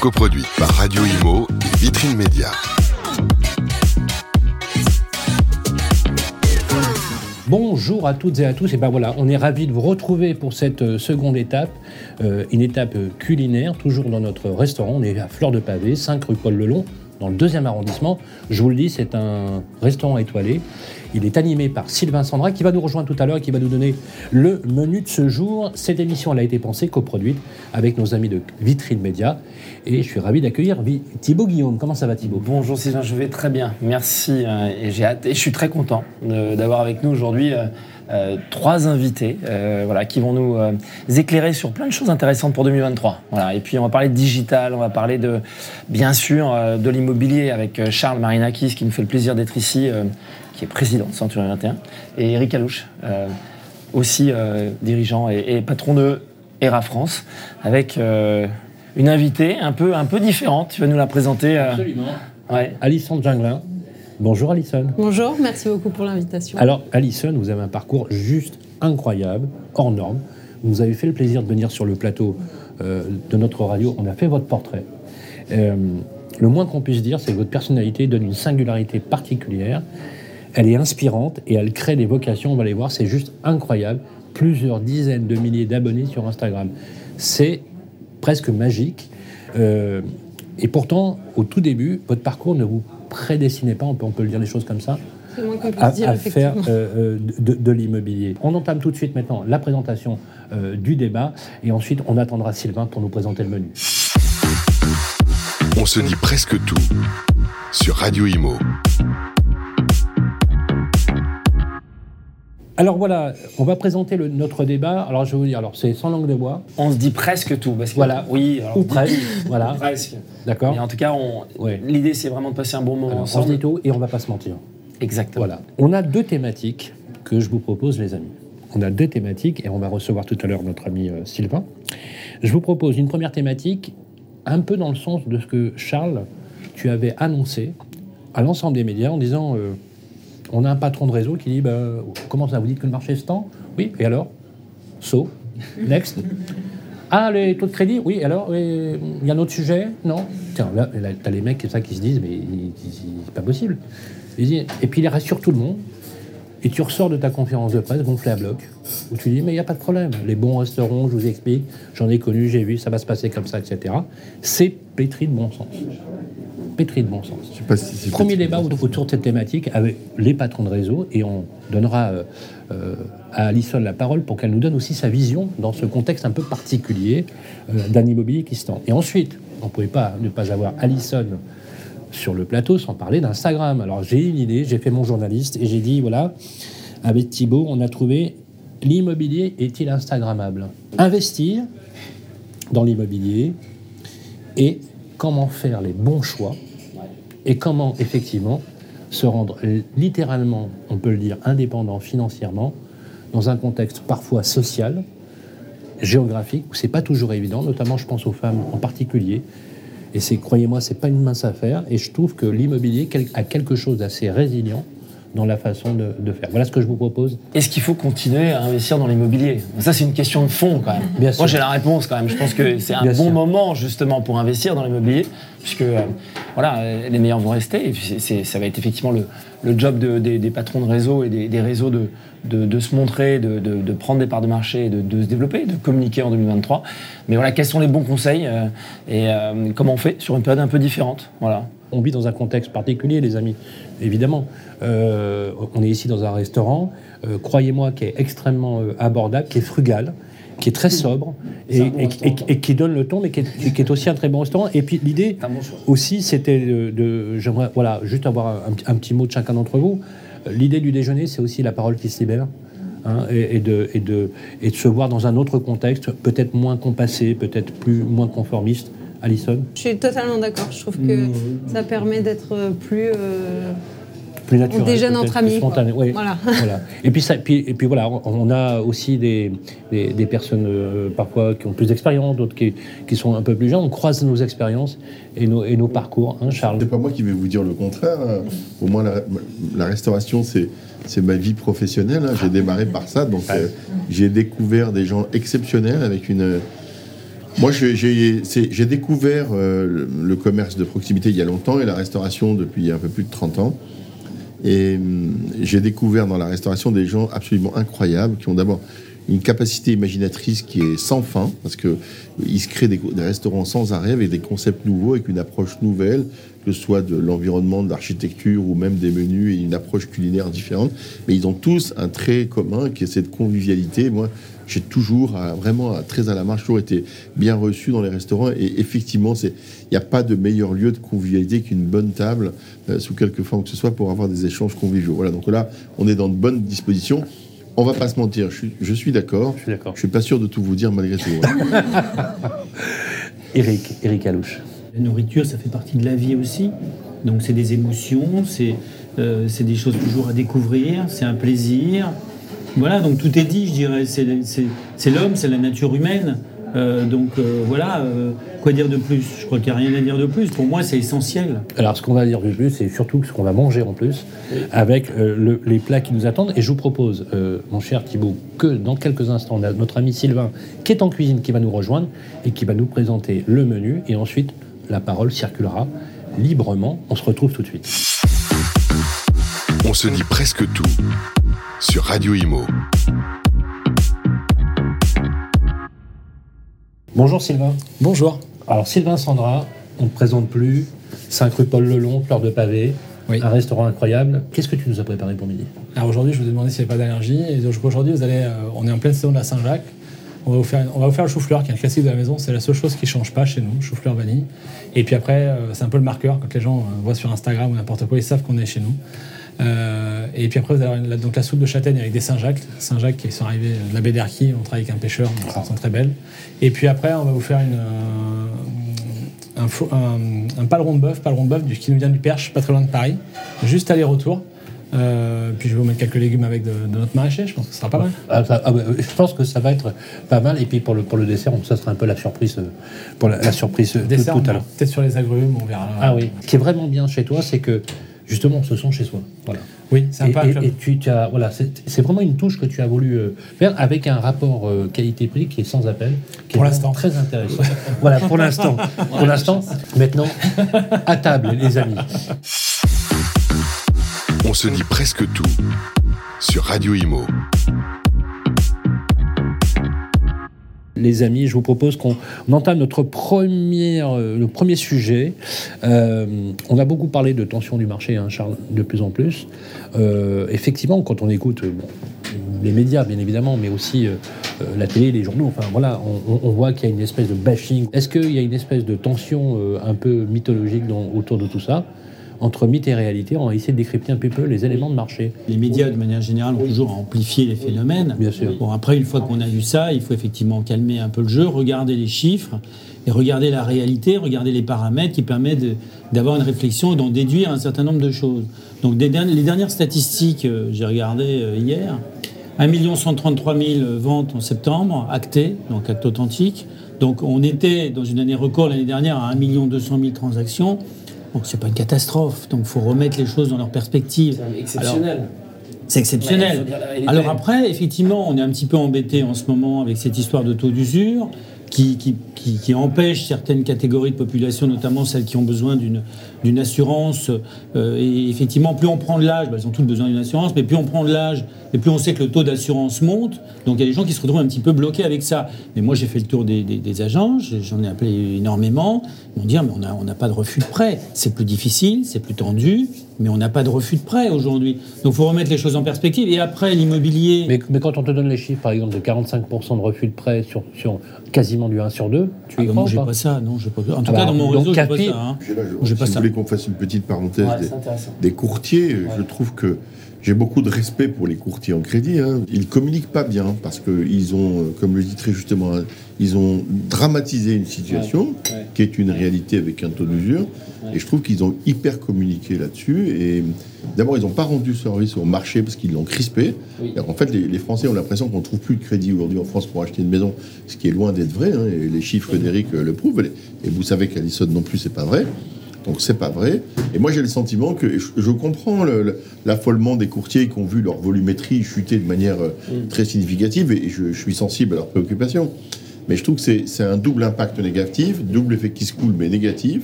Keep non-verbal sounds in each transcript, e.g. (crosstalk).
coproduite par Radio Imo et Vitrine Média. Bonjour à toutes et à tous. Et ben voilà, on est ravis de vous retrouver pour cette euh, seconde étape, euh, une étape euh, culinaire, toujours dans notre restaurant. On est à Fleur de Pavé, 5 rue Paul Lelon, dans le deuxième arrondissement. Je vous le dis, c'est un restaurant étoilé. Il est animé par Sylvain Sandra qui va nous rejoindre tout à l'heure et qui va nous donner le menu de ce jour. Cette émission a été pensée, coproduite avec nos amis de Vitrine Média. Et je suis ravi d'accueillir Thibaut Guillaume. Comment ça va Thibaut? Bonjour Sylvain, je vais très bien, merci. euh, et j'ai hâte, et je suis très content de- d'avoir avec nous aujourd'hui euh, euh, trois invités euh, voilà, qui vont nous euh, éclairer sur plein de choses intéressantes pour 2023. Voilà. Et puis on va parler de digital, on va parler de, bien sûr, euh, de l'immobilier avec euh, Charles Marinakis qui nous fait le plaisir d'être ici, euh, qui est président de Century 21, et Eric Alouche, euh, aussi euh, dirigeant et, et patron de ERA France, avec euh, une invitée un peu, un peu différente. Tu vas nous la présenter. euh, Absolument. ouais. Alison Junglin. Bonjour Alison. Bonjour, merci beaucoup pour l'invitation. Alors, Alison, vous avez un parcours juste incroyable, hors norme. Vous avez fait le plaisir de venir sur le plateau euh, de notre radio. On a fait votre portrait. Euh, le moins qu'on puisse dire, c'est que votre personnalité donne une singularité particulière. Elle est inspirante et elle crée des vocations. On va les voir, c'est juste incroyable. Plusieurs dizaines de milliers d'abonnés sur Instagram. C'est presque magique. Euh, et pourtant, au tout début, votre parcours ne vous prédestinait pas, on peut, on peut le dire les choses comme ça, C'est le moins qu'on puisse à, dire, à faire euh, euh, de, de l'immobilier. On entame tout de suite maintenant la présentation euh, du débat et ensuite on attendra Sylvain pour nous présenter le menu. On se dit presque tout sur Radio Imo. Alors voilà, on va présenter le- notre débat. Alors je vais vous dire, alors c'est sans langue de bois, On se dit presque tout. Parce que, Voilà. Oui, alors, ou presque, (laughs) voilà, presque. d'accord Mais en tout cas, Ouais. l'idée, c'est vraiment de passer un bon moment Alors, On se ensemble. dit tout et on va pas se mentir. Exactement. Voilà. On a deux thématiques que je vous propose, les amis. On a deux thématiques et on va recevoir tout à l'heure notre ami euh, Sylvain. Je vous propose une première thématique, un peu dans le sens de ce que Charles, tu avais annoncé à l'ensemble des médias en disant euh, on a un patron de réseau qui dit bah, comment ça, vous dites que le marché se tend Oui, et alors So, next. (laughs) Ah, les taux de crédit Oui, alors Il y a un autre sujet Non Tiens, là, là t'as les mecs comme ça qui se disent mais c'est pas possible. Et puis il rassure tout le monde. Et tu ressors de ta conférence de presse gonflé à bloc, où tu dis, mais il n'y a pas de problème, les bons resteront, je vous explique, j'en ai connu, j'ai vu, ça va se passer comme ça, etc. C'est pétri de bon sens. Pétri de bon sens. Je sais pas si c'est Premier débat autour de cette thématique avec les patrons de réseau et on donnera euh, euh, à Alison la parole pour qu'elle nous donne aussi sa vision dans ce contexte un peu particulier euh, d'un immobilier qui se tend. Et ensuite, on ne pouvait pas ne pas avoir Alison sur le plateau sans parler d'Instagram. Alors j'ai une idée, j'ai fait mon journaliste et j'ai dit voilà, avec Thibaut, on a trouvé l'immobilier est-il Instagrammable? Investir dans l'immobilier et comment faire les bons choix et comment effectivement se rendre littéralement, on peut le dire, indépendant financièrement dans un contexte parfois social, géographique, où c'est pas toujours évident, notamment je pense aux femmes en particulier. Et c'est, croyez-moi, c'est pas une mince affaire. Et je trouve que l'immobilier a quelque chose d'assez résilient dans la façon de, de faire. Voilà ce que je vous propose. Est-ce qu'il faut continuer à investir dans l'immobilier? Ça, c'est une question de fond quand même. Bien. Moi, j'ai la réponse quand même. Je pense que c'est un Bien bon sûr. moment justement pour investir dans l'immobilier, puisque euh, voilà, les meilleurs vont rester. Et puis, ça va être effectivement le, le job de- des, des patrons de réseau et des, des réseaux de, de- de se montrer, de, prendre des parts de marché, de se développer, de communiquer en 2023. Mais voilà, quels sont les bons conseils euh, et euh, comment on fait sur une période un peu différente? Voilà. On vit dans un contexte particulier, les amis, évidemment. Euh, on est ici dans un restaurant, euh, croyez-moi, qui est extrêmement euh, abordable, qui est frugal, qui est très sobre et, C'est un bon et- restaurant. et- et qui donne le ton, mais qui est, qui est aussi un très bon restaurant. Et puis l'idée bon aussi, c'était de, de- j'aimerais, voilà, juste avoir un, petit- un petit mot de chacun d'entre vous. L'idée du déjeuner, c'est aussi la parole qui se libère. hein, et, et de, et, de, et de se voir dans un autre contexte, peut-être moins compassé, peut-être plus moins conformiste. Alison? Je suis totalement d'accord. Je trouve que ça permet d'être plus. euh, plus naturel. On déjeune entre plus amis, oui. Voilà. (laughs) Voilà. Et puis ça, puis, et puis voilà, on- a aussi des, des, des personnes euh, parfois qui ont plus d'expérience, d'autres qui, qui sont un peu plus jeunes. On croise nos expériences et nos, et nos parcours, hein, Charles? C'est pas moi qui vais vous dire le contraire. hein. Au moins, la, la restauration, c'est c'est ma vie professionnelle. hein. J'ai démarré par ça, donc euh, j'ai découvert des gens exceptionnels avec une Moi, j'ai- découvert euh, le, commerce de proximité il y a longtemps et la restauration depuis un peu plus de 30 ans. Et hum, j'ai découvert dans la restauration des gens absolument incroyables qui ont d'abord une capacité imaginatrice qui est sans fin parce que ils se créent des, des restaurants sans arrêt avec des concepts nouveaux, avec une approche nouvelle, que ce soit de l'environnement, de l'architecture ou même des menus et une approche culinaire différente. Mais ils ont tous un trait commun qui est cette convivialité. Moi, j'ai toujours euh, vraiment euh, très à la marche, toujours été bien reçu dans les restaurants. Et effectivement, c'est il n'y a pas de meilleur lieu de convivialité qu'une bonne table euh, sous quelque forme que ce soit pour avoir des échanges conviviaux. Voilà. Donc là, on est dans de bonnes dispositions. On va pas se mentir. Je suis, je suis d'accord. Je suis d'accord. Je suis pas sûr de tout vous dire malgré tout. (laughs) Eric, Eric Alouche. La nourriture, ça fait partie de la vie aussi. Donc c'est des émotions, c'est euh, c'est des choses toujours à découvrir, c'est un plaisir. Voilà, donc tout est dit, je dirais. C'est c'est- c'est l'homme, c'est la nature humaine. Euh, donc euh, voilà, euh, quoi dire de plus? Je crois qu'il n'y a rien à dire de plus. Pour moi, c'est essentiel. Alors, ce qu'on va dire de plus, c'est surtout ce qu'on va manger en plus, avec euh, le- les plats qui nous attendent. Et je vous propose, euh, mon cher Thibault, que dans quelques instants, on a notre ami Sylvain, qui est en cuisine, qui va nous rejoindre et qui va nous présenter le menu. Et ensuite, la parole circulera librement. On se retrouve tout de suite. On se dit presque tout sur Radio Imo. Bonjour Sylvain. Bonjour. Alors, Sylvain Sandra, on ne te présente plus. 5 rue Paul Lelon, fleur de pavé. Oui. Un restaurant incroyable. Qu'est-ce que tu nous as préparé pour midi? Alors aujourd'hui, je vous ai demandé s'il n'y avait pas d'allergie. Et donc aujourd'hui, vous allez, euh, on est en pleine saison de la Saint-Jacques. On va vous faire, on va vous faire le chou-fleur, qui est un classique de la maison. C'est la seule chose qui change pas chez nous, chou-fleur vanille. Et puis après, euh, c'est un peu le marqueur quand les gens euh, voient sur Instagram ou n'importe quoi, ils savent qu'on est chez nous. Euh, et puis après, vous allez avoir la, donc la soupe de châtaigne avec des Saint-Jacques. Saint-Jacques qui sont arrivés de la baie d'Erquy. On travaille avec un pêcheur, donc elles sont très belles. Et puis après, on va vous faire une, euh, un, faux- un, un paleron de bœuf, paleron de bœuf du- qui nous vient du Perche, pas très loin de Paris. Juste aller-retour. Euh, puis je vais vous mettre quelques légumes avec de, de notre maraîcher, je pense que ce sera pas mal. Ah, ça- ah, bah, Je pense que ça va être pas mal. Et puis pour le, pour le dessert, ça sera un peu la surprise, euh, pour la, la surprise euh, tout, Dessert, tout on à l'heure. peut-être sur les agrumes, on verra. Ah oui. Ce qui est vraiment bien chez toi, c'est que justement, on se sent chez soi. Voilà. Oui, c'est un Et, tu, tu as, voilà, c'est vraiment une touche que tu as voulu euh, faire avec un rapport euh, qualité-prix qui est sans appel, qui Pour est l'instant. très intéressant. (laughs) voilà, pour l'instant. Pour l'instant. Maintenant, à table, les amis. On se dit presque tout sur Radio Imo. Les amis, je vous propose qu'on on entame notre premier, euh, le premier sujet. Euh, on a beaucoup parlé de tension du marché, hein, Charles, de plus en plus. Euh, effectivement, quand on écoute les médias, bien évidemment, mais aussi la télé, les journaux, enfin voilà, on, voit qu'il y a une espèce de bashing. Est-ce qu'il y a une espèce de tension un peu mythologique autour de tout ça? Entre mythe et réalité, on va essayer de décrypter un peu peu les éléments de marché. Les médias, de manière générale, ont toujours amplifié les phénomènes. Bien sûr. Bon, après, une fois qu'on a vu ça, il faut effectivement calmer un peu le jeu, regarder les chiffres et regarder la réalité, regarder les paramètres qui permettent d'avoir une réflexion et d'en déduire un certain nombre de choses. Donc, des derni- les dernières statistiques, euh, j'ai regardé euh, hier, 1 133 000 ventes en septembre, actées, donc actes authentiques. Donc, on était dans une année record l'année dernière à 1 200 000 transactions. Donc, c'est pas une catastrophe. Donc, il faut remettre les choses dans leur perspective. Exceptionnel. C'est exceptionnel. La réalité. Alors après, effectivement, on est un petit peu embêté en ce moment avec cette histoire de taux d'usure qui, qui, qui- qui empêche certaines catégories de population, notamment celles qui ont besoin d'une d'une assurance. euh, et effectivement, plus on prend de l'âge, bah, elles ont toutes besoin d'une assurance, mais plus on prend de l'âge, et plus on sait que le taux d'assurance monte. Donc il y a des gens qui se retrouvent un petit peu bloqués avec ça. Mais moi, j'ai fait le tour des, des- des agents, j'en ai appelé énormément. Ils m'ont dit, Ah, mais on n'a on n'a pas de refus de prêt. C'est plus difficile, c'est plus tendu, mais on n'a pas de refus de prêt aujourd'hui. Donc il faut remettre les choses en perspective. Et après, l'immobilier. Mais, mais quand on te donne les chiffres, par exemple, de 45% de refus de prêt sur, sur quasiment du 1 sur 2, tu Ah y bah, crois ou j'ai pas pas ça, non, j'ai pas. En tout Ah cas, bah, dans mon réseau, j'ai pas ça. hein. Là, je- si pas vous ça. voulez qu'on fasse une petite parenthèse Ouais, des courtiers, je trouve que j'ai beaucoup de respect pour les courtiers en crédit. hein. Ils communiquent pas bien parce qu'ils ont, euh, comme le dit très justement, hein, ils ont dramatisé une situation Ouais, ouais. qui est une réalité avec un taux d'usure. Et je trouve qu'ils ont hyper communiqué là-dessus. Et d'abord, ils n'ont pas rendu service au marché parce qu'ils l'ont crispé. Oui. Alors, en fait, les, les Français ont l'impression qu'on ne trouve plus de crédit aujourd'hui en France pour acheter une maison, ce qui est loin d'être vrai. hein, et les chiffres d'Eric euh, le prouvent. Et vous savez qu'Alison non plus, c'est pas vrai. Donc c'est pas vrai. Et moi j'ai le sentiment que je, je comprends le- le- l'affolement des courtiers qui ont vu leur volumétrie chuter de manière euh, très significative et je, je suis sensible à leurs préoccupations. Mais je trouve que c'est c'est un double impact négatif, double effet qui se coule, mais négatif.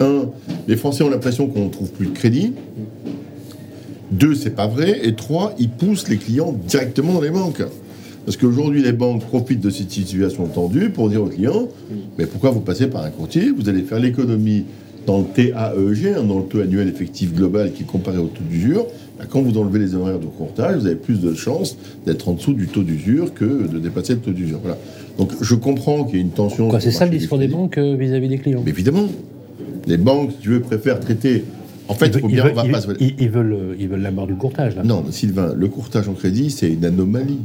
Un, les Français ont l'impression qu'on ne trouve plus de crédit. Deux, c'est pas vrai. Et trois, ils poussent les clients directement dans les banques. Parce qu'aujourd'hui, les banques profitent de cette situation tendue pour dire aux clients Mais pourquoi vous passez par un courtier? Vous allez faire l'économie dans le TAEG, hein, dans le taux annuel effectif global qui est comparé au taux d'usure. Bah, Quand vous enlevez les honoraires de courtage, vous avez plus de chances d'être en dessous du taux d'usure que de dépasser le taux d'usure. Voilà. Donc je comprends qu'il y ait une tension. C'est ça le discours des banques euh, vis-à-vis des clients? Mais évidemment, les banques, si tu veux, préfèrent traiter. En fait, il ils, faut ils bien, veulent, va ils- pas se- ils- ils veulent, euh, ils veulent la mort du courtage. Là. Non, Sylvain, le courtage en crédit, c'est une anomalie.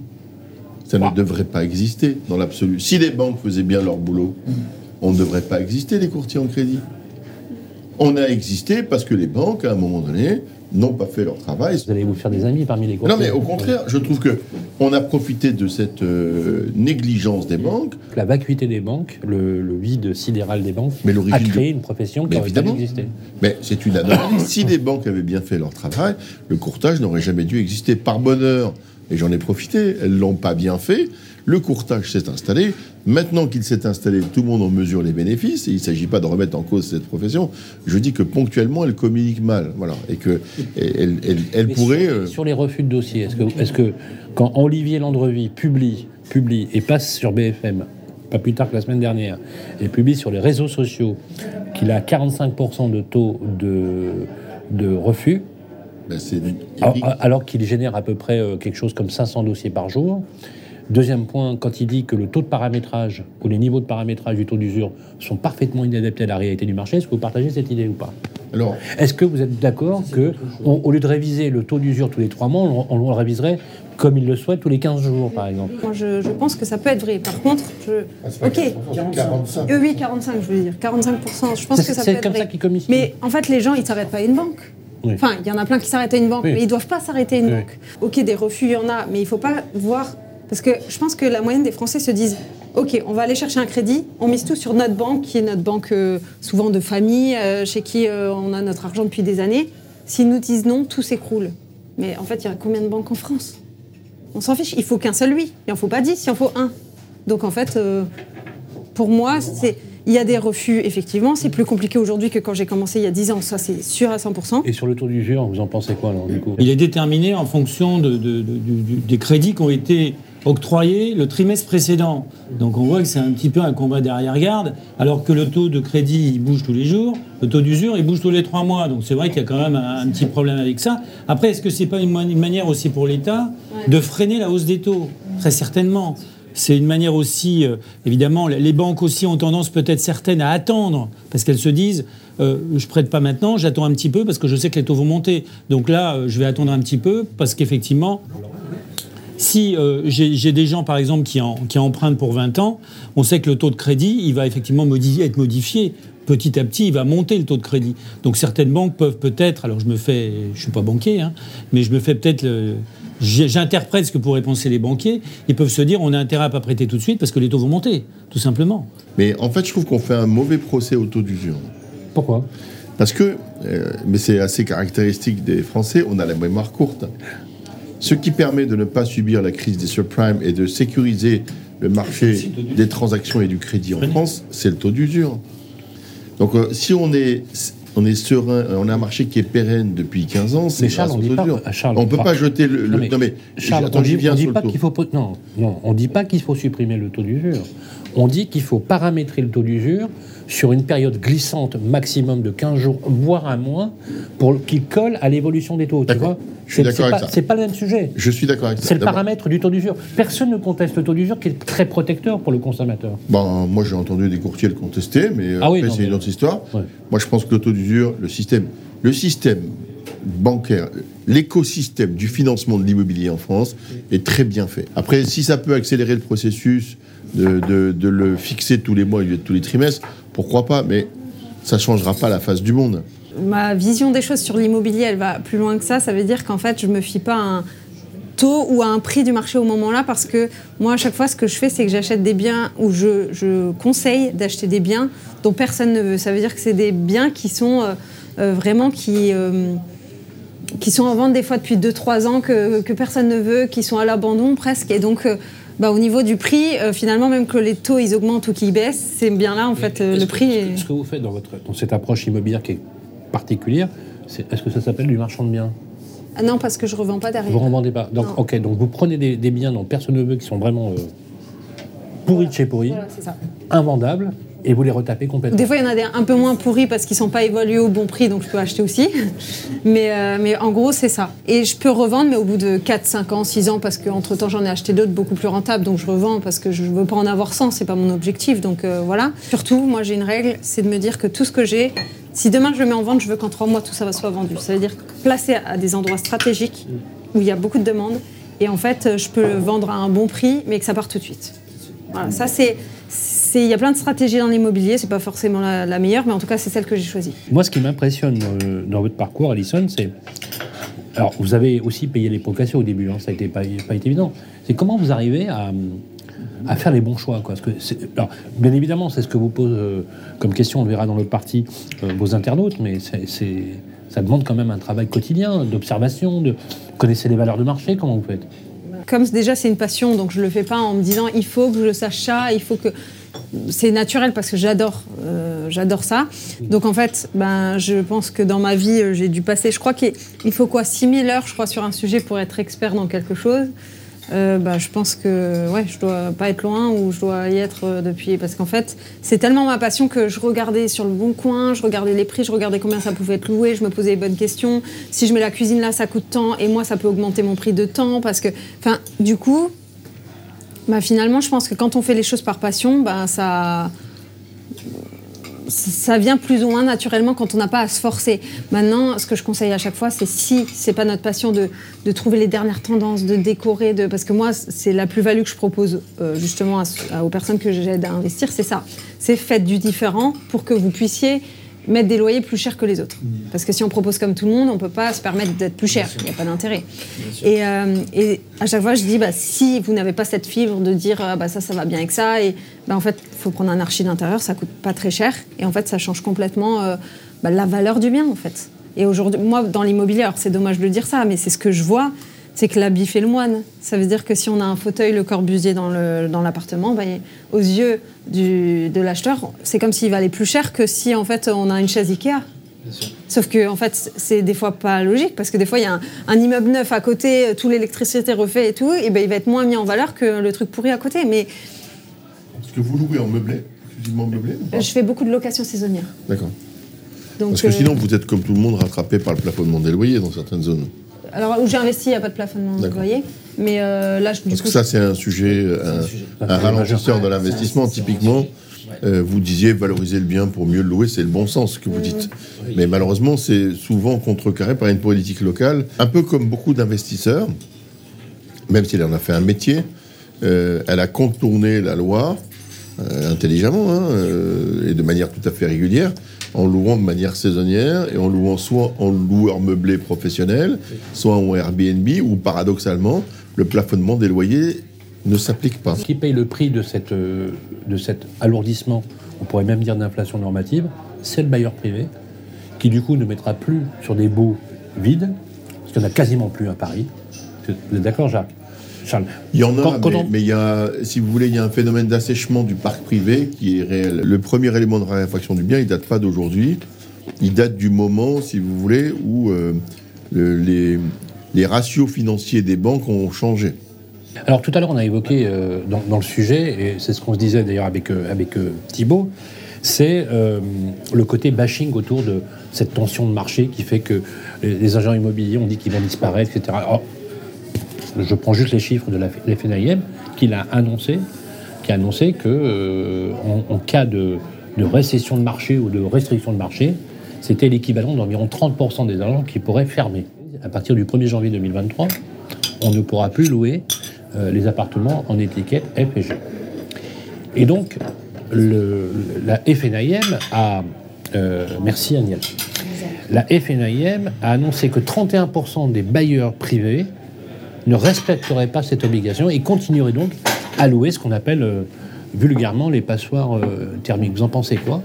Ça ne devrait pas exister dans l'absolu. Si les banques faisaient bien leur boulot, on ne devrait pas exister les courtiers en crédit. On a existé parce que les banques, à un moment donné, n'ont pas fait leur travail. Vous allez vous faire des amis parmi les courtiers. Non, mais au contraire, je trouve que on a profité de cette euh, négligence des banques. La vacuité des banques, le, le vide sidéral des banques, Mais a créé de- une profession qui Mais aurait pas exister. Mais c'est une anomalie. si les banques avaient bien fait leur travail, le courtage n'aurait jamais dû exister. Par bonheur, et j'en ai profité, elles l'ont pas bien fait. Le courtage s'est installé. Maintenant qu'il s'est installé, tout le monde en mesure les bénéfices. Et il ne s'agit pas de remettre en cause cette profession. Je dis que ponctuellement, elle communique mal. Voilà. Et que et elle, elle- elle Mais pourrait. sur, euh, sur les refus de dossier, est-ce que, est que quand Olivier Landrevie publie, publie et passe sur BFM, pas plus tard que la semaine dernière, et publie sur les réseaux sociaux qu'il a 45% de taux de, de refus, ben, alors qu'il génère à peu près euh, quelque chose comme 500 dossiers par jour. Deuxième point, quand il dit que le taux de paramétrage ou les niveaux de paramétrage du taux d'usure sont parfaitement inadaptés à la réalité du marché, est-ce que vous partagez cette idée ou pas? Alors, Est-ce que vous êtes d'accord que, on- au lieu de réviser le taux d'usure tous les trois mois, on, on le réviserait comme il le souhaite tous les 15 jours, par exemple? Moi, je, je pense que ça peut être vrai. Par contre, je... ok, Euh, oui, 45, je veux dire, 45%. Je pense C'est- que ça c'est peut être comme vrai. ça qu'ils. Mais en fait, les gens, ils s'arrêtent pas à une banque. Oui. Enfin, il y en a plein qui s'arrêtent à une banque, Oui. mais ils doivent pas s'arrêter à une Oui. banque. Ok, des refus, il y en a, mais il faut pas voir. Parce que je pense que la moyenne des Français se disent Ok, on va aller chercher un crédit, on mise tout sur notre banque, qui est notre banque euh, souvent de famille, euh, chez qui euh, on a notre argent depuis des années. S'ils nous disent non, tout s'écroule. Mais en fait, il y a combien de banques en France? On s'en fiche, il faut qu'un seul lui. Il en faut pas dix, il en faut un. Donc en fait, euh, pour moi, c'est. Il y a des refus, effectivement. C'est plus compliqué aujourd'hui que quand j'ai commencé il y a 10 ans. Ça, c'est sûr à 100%. Et sur le taux d'usure, vous en pensez quoi, alors, du coup? Il est déterminé en fonction de- de- de- du- du- des crédits qui ont été octroyés le trimestre précédent. Donc on voit que c'est un petit peu un combat d'arrière-garde, alors que le taux de crédit il bouge tous les jours, le taux d'usure il bouge tous les trois mois. Donc c'est vrai qu'il y a quand même un, un petit problème avec ça. Après, est-ce que c'est pas une manière aussi pour l'État de freiner la hausse des taux? Très certainement. C'est une manière aussi, euh, évidemment, les banques aussi ont tendance peut-être certaines à attendre, parce qu'elles se disent, euh, je prête pas maintenant, j'attends un petit peu parce que je sais que les taux vont monter. Donc là, euh, je vais attendre un petit peu parce qu'effectivement, si euh, j'ai j'ai des gens, par exemple, qui, en- qui empruntent pour 20 ans, on sait que le taux de crédit, il va effectivement être modifié. Petit à petit, il va monter le taux de crédit. Donc certaines banques peuvent peut-être, alors je me fais, je suis pas banquier, hein, mais je me fais peut-être, j'interprète ce que pourraient penser les banquiers. Ils peuvent se dire, on a intérêt à pas prêter tout de suite parce que les taux vont monter, tout simplement. mais en fait, je trouve qu'on fait un mauvais procès au taux d'usure. Pourquoi? Parce que, euh, mais c'est assez caractéristique des Français, on a la mémoire courte. Ce qui permet de ne pas subir la crise des subprimes et de sécuriser le marché des transactions et du crédit en France, c'est le taux d'usure. Donc euh, si on est, on est serein, on a un marché qui est pérenne depuis 15 ans, c'est Mais Charles, grâce on au dit taux pas- d'usure. Charles, on ne peut pas jeter le... le- Non, mais non mais, Charles, attends, on j'y dit, pas qu'il faut non, non, on dit pas qu'il faut supprimer le taux d'usure. On dit qu'il faut paramétrer le taux d'usure sur une période glissante maximum de 15 jours, voire un mois, pour qu'il colle à l'évolution des taux. Tu vois Je suis d'accord avec pas- ça. C'est pas le même sujet. Je suis d'accord avec ça. C'est le paramètre du taux d'usure. Personne ne conteste le taux d'usure qui est très protecteur pour le consommateur. Bon, moi j'ai entendu des courtiers le contester, mais euh, Ah oui, c'est une autre histoire. Ouais. Moi je pense que le taux d'usure, le système, le système bancaire, l'écosystème du financement de l'immobilier en France est très bien fait. Après, si ça peut accélérer le processus de, le fixer tous les mois au lieu de tous les trimestres, pourquoi pas, mais ça changera pas la face du monde. Ma vision des choses sur l'immobilier, elle va plus loin que ça. Ça veut dire qu'en fait, je me fie pas à un taux ou à un prix du marché au moment-là parce que moi, à chaque fois, ce que je fais, c'est que j'achète des biens ou je, conseille d'acheter des biens dont personne ne veut. Ça veut dire que c'est des biens qui sont euh, euh, vraiment qui. euh, qui sont en vente des fois depuis 2-3 ans, que, que personne ne veut, qui sont à l'abandon presque. Et donc, bah, au niveau du prix, euh, finalement, même que les taux ils augmentent ou qu'ils baissent, c'est bien là en fait euh, le que- prix. est- Ce que vous faites dans, votre, dans cette approche immobilière qui est particulière, c'est- est-ce que ça s'appelle du marchand de biens? Ah non, parce que je revends pas derrière. Vous ne revendez pas. Donc, Non. ok, donc vous prenez des, des biens dont personne ne veut, qui sont vraiment euh, pourris de chez pourris, Voilà, invendables, et vous les retapez complètement. Des fois, il y en a des un peu moins pourris parce qu'ils sont pas évalués au bon prix, donc je peux acheter aussi. Mais, euh, mais en gros, c'est ça. Et je peux revendre, mais au bout de 4, 5 ans, 6 ans, parce qu'entre-temps, j'en ai acheté d'autres beaucoup plus rentables, donc je revends parce que je veux pas en avoir 100, c'est pas mon objectif. Donc euh, voilà. Surtout, moi, j'ai une règle, c'est de me dire que tout ce que j'ai, si demain je le mets en vente, je veux qu'en 3 mois, tout ça soit vendu. Ça veut dire placer à des endroits stratégiques où il y a beaucoup de demandes. Et en fait, je peux le vendre à un bon prix, mais que ça parte tout de suite. Voilà, ça c'est. Il y a plein de stratégies dans l'immobilier, c'est pas forcément la, la meilleure, mais en tout cas c'est celle que j'ai choisie. Moi, ce qui m'impressionne dans, dans votre parcours, Alison, c'est. Alors, vous avez aussi payé les cassés au début, hein, ça n'a été, pas, pas été évident. C'est comment vous arrivez à, à faire les bons choix quoi? Parce que c'est- alors, Bien évidemment, c'est ce que vous pose euh, comme question, on le verra dans l'autre partie, euh, vos internautes, mais c'est- c'est- ça demande quand même un travail quotidien, d'observation, de connaissez les valeurs de marché, comment vous faites? Comme déjà c'est une passion, donc je le fais pas en me disant il faut que je sache ça, il faut que. C'est naturel parce que j'adore, euh, j'adore ça. Donc en fait, ben, je pense que dans ma vie, euh, j'ai dû passer, je crois qu'il il faut quoi, 6000 heures, je crois, sur un sujet pour être expert dans quelque chose. Euh, bah, je pense que ouais, je dois pas être loin ou je dois y être euh, depuis. Parce qu'en fait, c'est tellement ma passion que je regardais sur le bon coin, je regardais les prix, je regardais combien ça pouvait être loué, je me posais les bonnes questions. Si je mets la cuisine là, ça coûte tant et moi, ça peut augmenter mon prix de temps. Parce que, enfin, du coup, bah, finalement, je pense que quand on fait les choses par passion, bah, ça ça vient plus ou moins naturellement quand on n'a pas à se forcer. Maintenant, ce que je conseille à chaque fois, c'est si c'est pas notre passion de, de trouver les dernières tendances, de décorer, de parce que moi, c'est la plus-value que je propose euh, justement aux personnes que j'aide à investir, c'est ça. C'est faites du différent pour que vous puissiez mettre des loyers plus chers que les autres. Parce que si on propose comme tout le monde, on peut pas se permettre d'être plus cher. Il n'y a pas d'intérêt. Et, euh, et à chaque fois, je dis, bah, si vous n'avez pas cette fibre de dire, ah, bah, ça, ça va bien avec ça, et bah, en fait, il faut prendre un archi d'intérieur, ça coûte pas très cher, et en fait, ça change complètement euh, bah, la valeur du bien, en fait. Et aujourd'hui, moi, dans l'immobilier, c'est dommage de dire ça, mais c'est ce que je vois, c'est que l'habit fait le moine. Ça veut dire que si on a un fauteuil Le Corbusier dans le- dans l'appartement, bah, aux yeux du- de l'acheteur, c'est comme s'il valait plus cher que si en fait on a une chaise Ikea. Sauf que en fait, c'est des fois pas logique parce que des fois il y a un, un immeuble neuf à côté, euh, tout l'électricité refait et tout, et ben il va être moins mis en valeur que le truc pourri à côté. Mais Est-ce que vous louez en meublé Exclusivement meublé ou pas je fais beaucoup de locations saisonnières. D'accord. Parce que euh, sinon, vous êtes comme tout le monde rattrapé par le plafonnement des loyers dans certaines zones. Alors où j'ai investi, il n'y a pas de plafonnement, vous D'accord. voyez. Mais euh, là, je, du Parce coup, que ça, c'est un sujet, un, un ralentisseur de l'investissement. Typiquement, euh, vous disiez valoriser le bien pour mieux le louer, c'est le bon sens que vous dites. Mais malheureusement, c'est souvent contrecarré par une politique locale, un peu comme beaucoup d'investisseurs, même s'il en a fait un métier, euh, elle a contourné la loi euh, intelligemment hein, euh, et de manière tout à fait régulière, en louant de manière saisonnière et en louant soit en loueur meublé professionnel, soit en Airbnb, où paradoxalement, le plafonnement des loyers ne s'applique pas. Qui paye le prix de, euh, cet alourdissement, on pourrait même dire d'inflation normative, c'est le bailleur privé, qui du coup ne mettra plus sur des baux vides, parce qu'il n'y en a quasiment plus à Paris. Vous êtes d'accord, Jacques? Charles Il y en a, Quand- mais, on- mais il y a, si vous voulez, il y a un phénomène d'assèchement du parc privé qui est réel. Le premier élément de raréfaction du bien, il date pas d'aujourd'hui. Il date du moment, si vous voulez, où euh, le- les, les ratios financiers des banques ont changé. Alors tout à l'heure, on a évoqué euh, dans, dans le sujet, et c'est ce qu'on se disait d'ailleurs avec, euh, avec euh, Thibault, c'est le côté bashing autour de cette tension de marché qui fait que les, les agents immobiliers ont dit qu'ils vont disparaître, etc. Alors, je prends juste les chiffres de la FNIM, qu'il a annoncé, qui a annoncé que euh, en, cas de, récession de marché ou de restriction de marché, c'était l'équivalent d'environ 30% des agents qui pourraient fermer. À partir du 1er janvier 2023, on ne pourra plus louer euh, les appartements en étiquette F et donc, la FNIM a... euh, merci Agnès. La FNIM a annoncé que 31% des bailleurs privés ne respecteraient pas cette obligation et continueraient donc à louer ce qu'on appelle euh, vulgairement les passoires euh, thermiques. Vous en pensez quoi?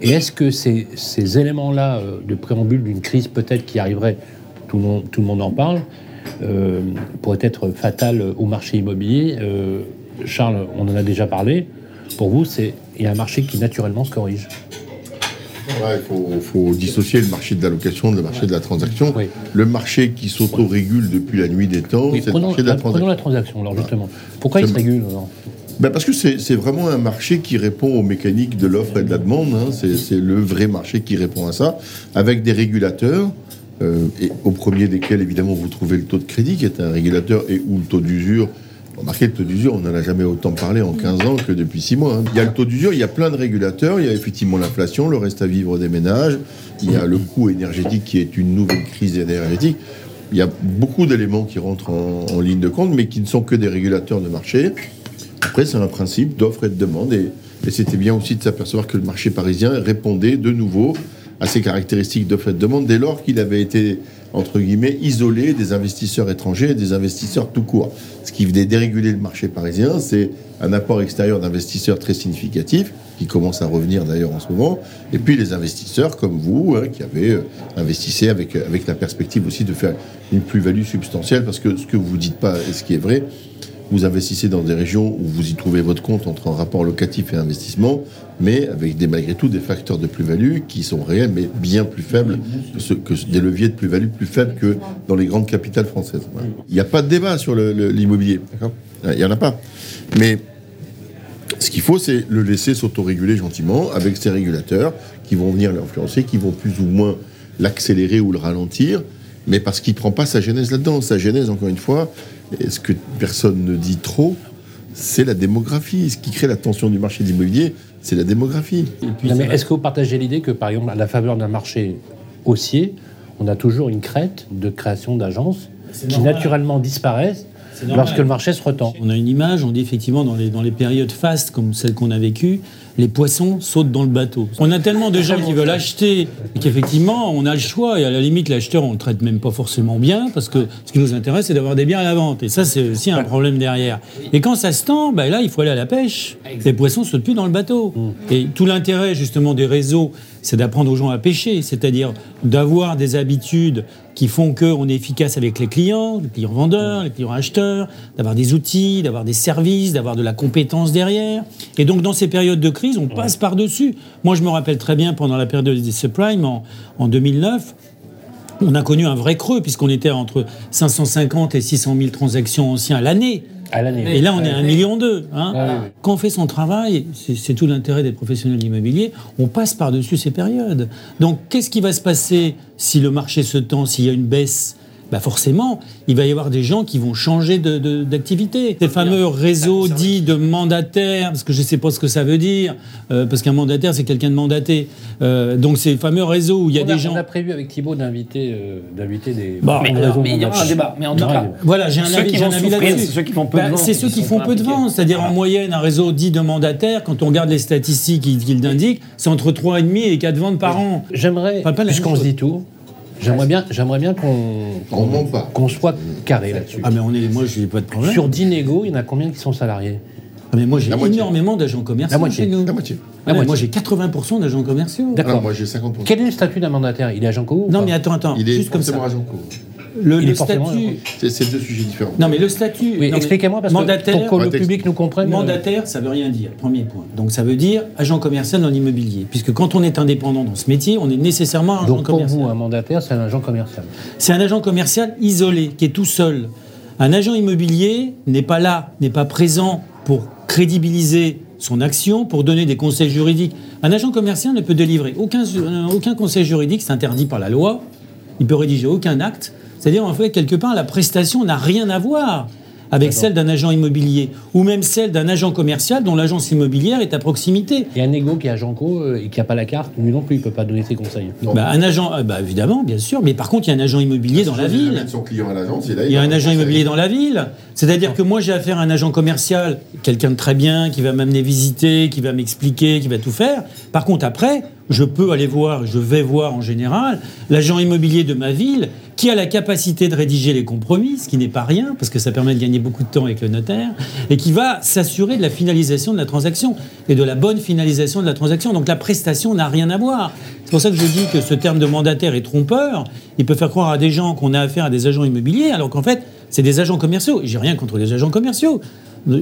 Et est-ce que ces, éléments-là euh, de préambule d'une crise peut-être qui arriverait, tout le monde, en parle, pourraient être fatales au marché immobilier? Charles, on en a déjà parlé. Pour vous, c'est il y a un marché qui naturellement se corrige. Il faut, faut dissocier le marché de la location de le marché de la transaction. Oui. Le marché qui s'auto-régule depuis la nuit des temps, Oui, c'est le prenons, marché de la prenons transaction. la transaction, alors justement. Pourquoi il se régule alors Ben parce que c'est vraiment un marché qui répond aux mécaniques de l'offre et de la demande. hein. C'est c'est le vrai marché qui répond à ça, avec des régulateurs, euh, et au premier desquels, évidemment, vous trouvez le taux de crédit, qui est un régulateur, et ou le taux d'usure. Remarquez, le taux d'usure, on n'en a jamais autant parlé en 15 ans que depuis 6 mois. hein. Il y a le taux d'usure, il y a plein de régulateurs, il y a effectivement l'inflation, le reste à vivre des ménages, il y a le coût énergétique qui est une nouvelle crise énergétique. Il y a beaucoup d'éléments qui rentrent en, ligne de compte, mais qui ne sont que des régulateurs de marché. Après, c'est un principe d'offre et de demande. Et, et c'était bien aussi de s'apercevoir que le marché parisien répondait de nouveau à ces caractéristiques d'offre et de demande dès lors qu'il avait été, entre guillemets, isolé des investisseurs étrangers et des investisseurs tout court. Ce qui venait déréguler le marché parisien, c'est un apport extérieur d'investisseurs très significatif, qui commence à revenir d'ailleurs en ce moment, et puis les investisseurs comme vous, hein, qui avez euh, investissé avec, avec la perspective aussi de faire une plus-value substantielle, parce que ce que vous dites pas et ce qui est vrai, vous investissez dans des régions où vous y trouvez votre compte entre un rapport locatif et investissement, mais avec des, malgré tout des facteurs de plus-value qui sont réels, mais bien plus faibles, que, ce- que des leviers de plus-value plus faibles que dans les grandes capitales françaises. Il n'y a pas de débat sur l'immobilier, d'accord? Il n'y en a pas. Mais ce qu'il faut, c'est le laisser s'autoréguler gentiment avec ses régulateurs qui vont venir l'influencer, qui vont plus ou moins l'accélérer ou le ralentir, mais parce qu'il ne prend pas sa genèse là-dedans. Sa genèse, encore une fois, et ce que personne ne dit trop, c'est la démographie. Ce qui crée la tension du marché de l'immobilier, c'est la démographie. Non, mais Est-ce que vous partagez l'idée que, par exemple, à la faveur d'un marché haussier, on a toujours une crête de création d'agences qui normal. naturellement disparaissent lorsque le marché se retend? On a une image, on dit effectivement dans les, dans les périodes fastes comme celle qu'on a vécue, les poissons sautent dans le bateau. On a tellement de gens qui veulent acheter qu'effectivement on a le choix et à la limite l'acheteur on le traite même pas forcément bien parce que ce qui nous intéresse c'est d'avoir des biens à la vente et ça c'est aussi un problème derrière. Et quand ça se tend, ben là il faut aller à la pêche. Les poissons sautent plus dans le bateau. Et tout l'intérêt justement des réseaux c'est d'apprendre aux gens à pêcher, c'est-à-dire d'avoir des habitudes qui font qu'on est efficace avec les clients, les clients vendeurs, les clients acheteurs, d'avoir des outils, d'avoir des services, d'avoir de la compétence derrière. Et donc dans ces périodes de crise, on passe par-dessus. Moi je me rappelle très bien pendant la période des subprimes en, en 2009, on a connu un vrai creux puisqu'on était entre 550 et 600 000 transactions anciens à l'année. À l'année. Et là, on est à 1,2 million. Hein. Ouais. Quand on fait son travail, c'est c'est tout l'intérêt des professionnels de l'immobilier, on passe par-dessus ces périodes. Donc, qu'est-ce qui va se passer si le marché se tend, s'il y a une baisse bah forcément, il va y avoir des gens qui vont changer de- de- d'activité. Ces fameux réseaux dits de mandataires, parce que je ne sais pas ce que ça veut dire, euh, parce qu'un mandataire, c'est quelqu'un de mandaté. Euh, donc ces fameux réseaux où il y a des gens... on a prévu avec Thibault d'inviter euh, d'inviter des. Bah, des Mais, mais il y aura un débat. Mais en tout cas, débat. Voilà, j'ai un Ceux avis, qui un avis là-dessus. c'est ceux qui font peu de Bah, ventes, C'est ceux qui font peu de ventes. C'est-à-dire en moyenne, un réseau dit de mandataires, quand on regarde les statistiques qui, qui l'indiquent, c'est entre 3,5 et 4 ventes par an. J'aimerais, puisqu'on se dit tout, j'aimerais bien, j'aimerais bien qu'on On ment pas. qu'on soit carré là-dessus. Ah mais on est, moi je n'ai pas de problème. Sur 10 négos, il y en a combien qui sont salariés? Ah, mais moi j'ai La moitié. énormément d'agents commerciaux La moitié. chez nous. La moitié. Ah, moi j'ai 80% d'agents commerciaux. D'accord. Ah, moi, j'ai 50%. Quel est le statut d'un mandataire? Il est agent co ou Non pas? mais attends, attends, Il est juste comme ça. forcément agent co. Le, Il le est forcément statut. agent C'est c'est deux sujets différents. Non mais le statut. Oui, expliquez-moi parce que mandataire, pour que le public nous comprenne. euh, Mandataire, ça veut rien dire, premier point. Donc ça veut dire agent commercial dans l'immobilier. Puisque quand on est indépendant dans ce métier, on est nécessairement agent Donc pour commercial. vous, un mandataire, c'est un agent commercial. C'est un agent commercial isolé, qui est tout seul. Un agent immobilier n'est pas là, n'est pas présent pour crédibiliser son action, pour donner des conseils juridiques. Un agent commercial ne peut délivrer aucun, euh, aucun conseil juridique, c'est interdit par la loi. Il peut rédiger aucun acte. C'est-à-dire, en fait, quelque part, la prestation n'a rien à voir avec celle d'un agent immobilier, ou même celle d'un agent commercial dont l'agence immobilière est à proximité. Et un négo qui est agent co euh, et qui n'a pas la carte, lui non plus, il ne peut pas donner ses conseils. Bah, un agent, ah, bah, évidemment, bien sûr, mais par contre, il y a un agent immobilier dans la Il ville. amène son client à l'agence et là, Il y a un agent immobilier dans la ville. C'est-à-dire que moi, j'ai affaire à un agent commercial, quelqu'un de très bien, qui va m'amener visiter, qui va m'expliquer, qui va tout faire. Par contre, après, je peux aller voir, je vais voir en général, l'agent immobilier de ma ville qui a la capacité de rédiger les compromis, ce qui n'est pas rien, parce que ça permet de gagner beaucoup de temps avec le notaire, et qui va s'assurer de la finalisation de la transaction et de la bonne finalisation de la transaction. Donc la prestation n'a rien à voir. C'est pour ça que je dis que ce terme de mandataire est trompeur. Il peut faire croire à des gens qu'on a affaire à des agents immobiliers, alors qu'en fait, c'est des agents commerciaux. J'ai rien contre les agents commerciaux.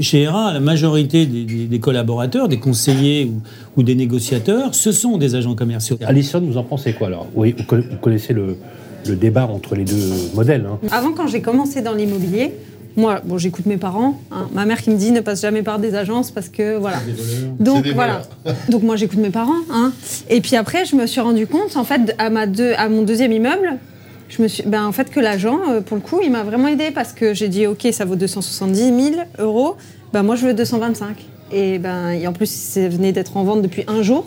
Chez ERA, la majorité des, des- des collaborateurs, des conseillers ou, ou des négociateurs, ce sont des agents commerciaux. Alison, vous en pensez quoi alors? Oui, vous conna- vous connaissez le, le débat entre les deux modèles. hein. Avant, quand j'ai commencé dans l'immobilier, moi, bon, j'écoute mes parents. hein. Ma mère qui me dit ne passe jamais par des agences parce que voilà. Donc voilà. (laughs) Donc moi, j'écoute mes parents. hein. Et puis après, je me suis rendu compte, en fait, à ma deux, à mon deuxième immeuble, je me suis, ben en fait, que l'agent, euh, pour le coup, il m'a vraiment aidé parce que j'ai dit, ok, ça vaut 270 000 euros. Ben moi, je veux 225. Et ben, et en plus, ça venait d'être en vente depuis un jour.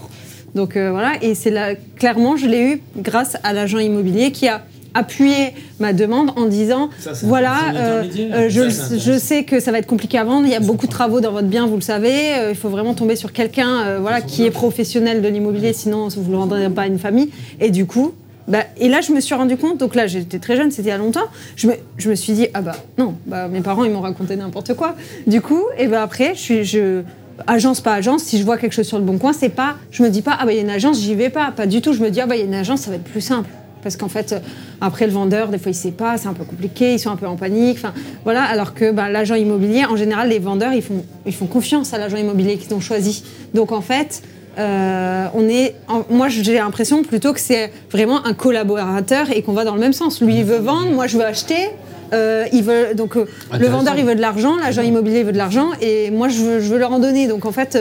Donc euh, voilà, et c'est là, clairement, je l'ai eu grâce à l'agent immobilier qui a appuyé ma demande en disant Ça, voilà, euh, euh, je, Ça, je sais que ça va être compliqué à vendre, il y a beaucoup de travaux dans votre bien, vous le savez, euh, il faut vraiment tomber sur quelqu'un voilà, qui est professionnel de l'immobilier, sinon vous ne le rendrez pas à une famille. Et du coup, bah, et là je me suis rendu compte, donc là j'étais très jeune, c'était il y a longtemps, je me, je me suis dit, ah bah non, bah, mes parents ils m'ont raconté n'importe quoi. Du coup, et ben après. Je, Agence, pas agence, si je vois quelque chose sur le bon coin, c'est pas, je me dis pas, ah bah il y a une agence, j'y vais pas. Pas du tout, je me dis, ah bah il y a une agence, ça va être plus simple. Parce qu'en fait, euh, après le vendeur, des fois il sait pas, c'est un peu compliqué, ils sont un peu en panique. Enfin, voilà. Alors que bah, l'agent immobilier, en général, les vendeurs, ils font, ils font confiance à l'agent immobilier qu'ils ont choisi. Donc en fait, euh, on est, en- moi j'ai l'impression plutôt que c'est vraiment un collaborateur et qu'on va dans le même sens. Lui il veut vendre, moi je veux acheter. Euh, il veut, donc euh, le vendeur il veut de l'argent, l'agent immobilier veut de l'argent et moi je veux, je veux leur en donner. Donc en fait,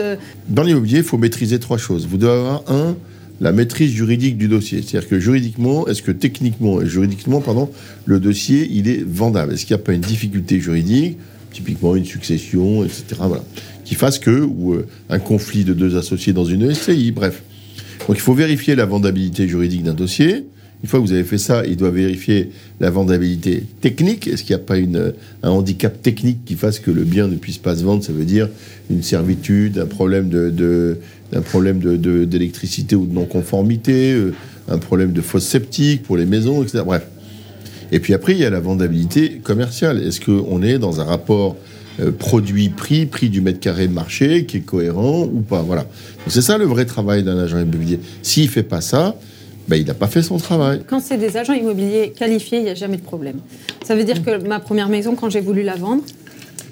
Dans l'immobilier, il faut maîtriser trois choses. Vous devez avoir, un, la maîtrise juridique du dossier. C'est-à-dire que juridiquement, est-ce que techniquement, et juridiquement, pardon, le dossier, il est vendable? Est-ce qu'il n'y a pas une difficulté juridique, typiquement une succession, etc., voilà, qui fasse que, ou euh, un conflit de deux associés dans une SCI, bref. Donc il faut vérifier la vendabilité juridique d'un dossier. Une fois que vous avez fait ça, il doit vérifier la vendabilité technique. Est-ce qu'il n'y a pas une, un handicap technique qui fasse que le bien ne puisse pas se vendre? Ça veut dire une servitude, un problème de, problème d'électricité ou de non-conformité, euh, un problème de fosse septique pour les maisons, etc. Bref. Et puis après, il y a la vendabilité commerciale. Est-ce qu'on est dans un rapport euh, produit-prix, prix du mètre carré marché, qui est cohérent ou pas Voilà. Donc c'est ça le vrai travail d'un agent immobilier. S'il fait pas ça, ben, il n'a pas fait son travail. Quand c'est des agents immobiliers qualifiés, il n'y a jamais de problème. Ça veut dire que ma première maison, quand j'ai voulu la vendre,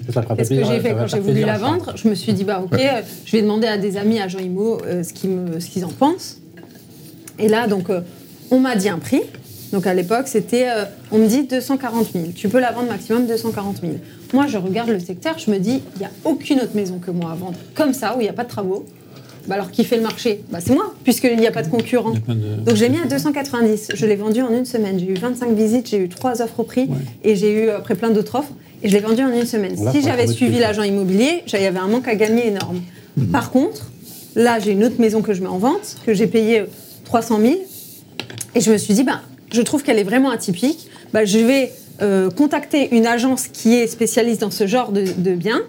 qu'est-ce que plaisir, j'ai fait quand j'ai voulu la vendre Je me suis dit, bah ok, je vais demander à des amis agents immo euh, ce qu'ils me- ce qu'ils en pensent. Et là, donc, euh, on m'a dit un prix. Donc à l'époque, c'était, euh, on me dit 240 000. Tu peux la vendre maximum 240 000. Moi, je regarde le secteur, je me dis, il n'y a aucune autre maison que moi à vendre comme ça, où il n'y a pas de travaux. Bah alors, qui fait le marché? Bah, C'est moi, puisqu'il n'y a pas de concurrent. Il y pas de- Donc j'ai mis à 290. Je l'ai vendu en une semaine. J'ai eu 25 visites, j'ai eu trois offres au prix et j'ai eu après plein d'autres offres. Et je l'ai vendu en une semaine. Là, si j'avais suivi l'agent immobilier, j'avais un manque à gagner énorme. Par contre, là j'ai une autre maison que je mets en vente, que j'ai payée euh, 300 000. Et je me suis dit, bah, je trouve qu'elle est vraiment atypique. Bah, je vais euh, contacter une agence qui est spécialiste dans ce genre de, biens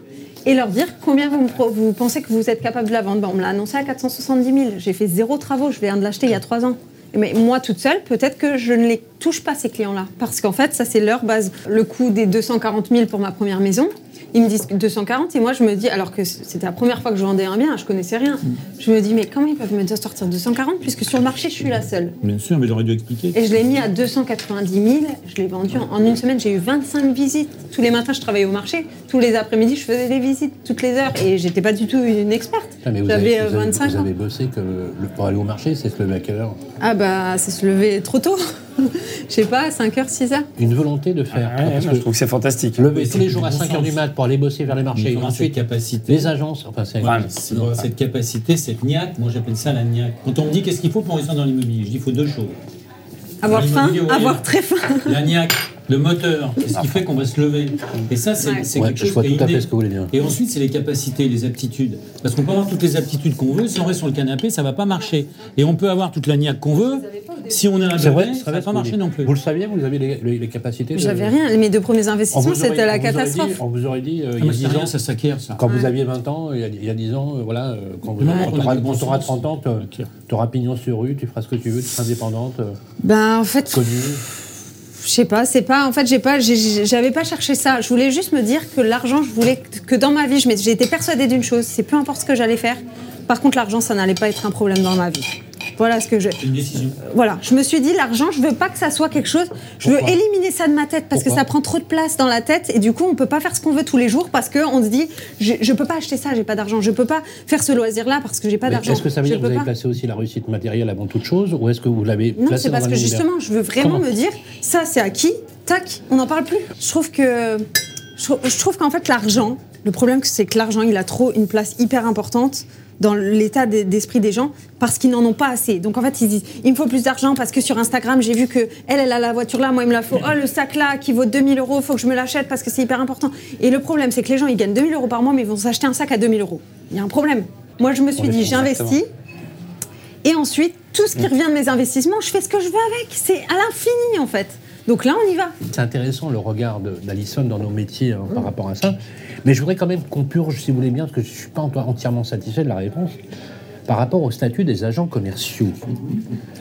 et leur dire combien vous, pensez que vous êtes capable de la vendre. Bah, on me l'a annoncé à 470 000. J'ai fait zéro travaux. Je viens de l'acheter il y a trois ans. Mais moi, toute seule, peut-être que je ne les touche pas, ces clients-là. Parce qu'en fait, ça, c'est leur base. Le coût des 240 000 pour ma première maison, ils me disent 240 et moi, je me dis, alors que c'était la première fois que je vendais un bien, je connaissais rien. Je me dis, mais comment ils peuvent me sortir 240 puisque sur le marché, je suis la seule. Bien sûr, mais j'aurais dû expliquer. Et je l'ai mis à 290 000. Je l'ai vendu en, en une semaine. J'ai eu 25 visites. Tous les matins, je travaillais au marché. Tous les après-midi, je faisais des visites toutes les heures. Et j'étais pas du tout une experte. Ah, mais vous J'avais avez, euh, vous avez- 25 vous ans. avez bossé que le- pour aller au marché, c'est se lever à quelle heure? Ah bah, c'est se lever trop tôt. (laughs) Je sais pas, 5h, 6h. Une volonté de faire. Ouais, parce moi, que je trouve que c'est fantastique. lever tous les jours à du bon 5h du mat pour aller bosser vers les marchés. Ensuite, capacité. les agences, enfin c'est. Ouais, cette capacité, cette niaque, moi j'appelle ça la niaque. Quand on me dit qu'est-ce qu'il faut pour réussir dans l'immobilier, je dis il faut deux choses. Avoir faim, avoir très faim. La niaque, le moteur, c'est ce qui fait qu'on va se lever. Et ça, c'est Ouais. quelque je chose vois qui est tout à fait ce que vous voulez dire. Et ensuite, c'est les capacités, les aptitudes. Parce qu'on peut avoir toutes les aptitudes qu'on veut, si on reste sur le canapé, ça va pas marcher. Et on peut avoir toute la niaque qu'on veut, si on est un vrai, ça va pas marcher non plus. Vous le saviez, vous avez les, les- les capacités de- J'avais rien. Mes deux premiers investissements, c'était la dit- catastrophe. On vous aurait dit, euh, Ah, il y a c'est 10 rien, ans, ça s'acquiert, ça. quand vous aviez 20 ans, il y a, il y a 10 ans, euh, voilà, euh, quand vous Du moment quand qu'on a t'auras- du bon quand t'auras sens, 30 ans, tu auras pignon sur rue, tu feras ce que tu veux, tu seras indépendante, Ben, en fait, connue. Je sais pas, c'est pas. En fait, j'ai pas, j'avais pas cherché ça. Je voulais juste me dire que l'argent, je voulais que dans ma vie, été persuadée d'une chose, c'est peu importe ce que j'allais faire. Par contre, l'argent, ça n'allait pas être un problème dans ma vie. Voilà ce que je. Une décision. Voilà, je me suis dit l'argent, je veux pas que ça soit quelque chose. Je veux éliminer ça de ma tête parce que ça prend trop de place dans la tête et du coup on peut pas faire ce qu'on veut tous les jours parce que on se dit je, je peux pas acheter ça, j'ai pas d'argent. Je peux pas faire ce loisir là parce que j'ai pas d'argent. Est-ce que ça veut dire que vous avez pas. placé aussi la réussite matérielle avant toute chose ou est-ce que vous l'avez Non, c'est parce que justement, je veux vraiment Comment me dire, ça c'est acquis, tac, on n'en parle plus. Je trouve que. Je trouve qu'en fait, l'argent, le problème, c'est que l'argent, il a trop une place hyper importante dans l'état d'e- d'esprit des gens parce qu'ils n'en ont pas assez. Donc en fait, ils disent il me faut plus d'argent parce que sur Instagram, j'ai vu que elle, elle a la voiture là, moi, il me la faut. Oh, le sac là qui vaut 2000 euros, faut que je me l'achète parce que c'est hyper important. Et le problème, c'est que les gens, ils gagnent 2000 euros par mois, mais ils vont s'acheter un sac à 2000 euros. Il y a un problème. Moi, je me suis dit j'investis. Et ensuite, tout ce qui revient de mes investissements, je fais ce que je veux avec. C'est à l'infini, en fait. Donc là, on y va. C'est intéressant le regard d'Alison dans nos métiers hein, par rapport à ça. Mais je voudrais quand même qu'on purge, si vous voulez bien, parce que je ne suis pas enti- entièrement satisfait de la réponse, par rapport au statut des agents commerciaux.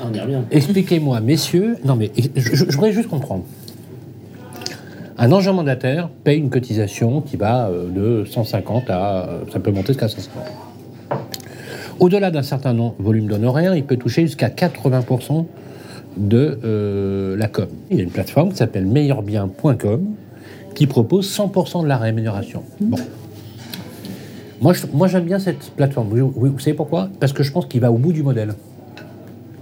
Ah, on y revient. Expliquez-moi, messieurs. Non, mais je, je- je voudrais juste comprendre. Un agent mandataire paye une cotisation qui va euh, de 150 à. euh, ça peut monter jusqu'à 500. Au-delà d'un certain volume d'honoraires, il peut toucher jusqu'à 80% de euh, la com. Il y a une plateforme qui s'appelle meilleurbien.com qui propose 100% de la rémunération. Bon. Moi, je- moi, j'aime bien cette plateforme. Vous, vous- vous savez pourquoi? Parce que je pense qu'il va au bout du modèle.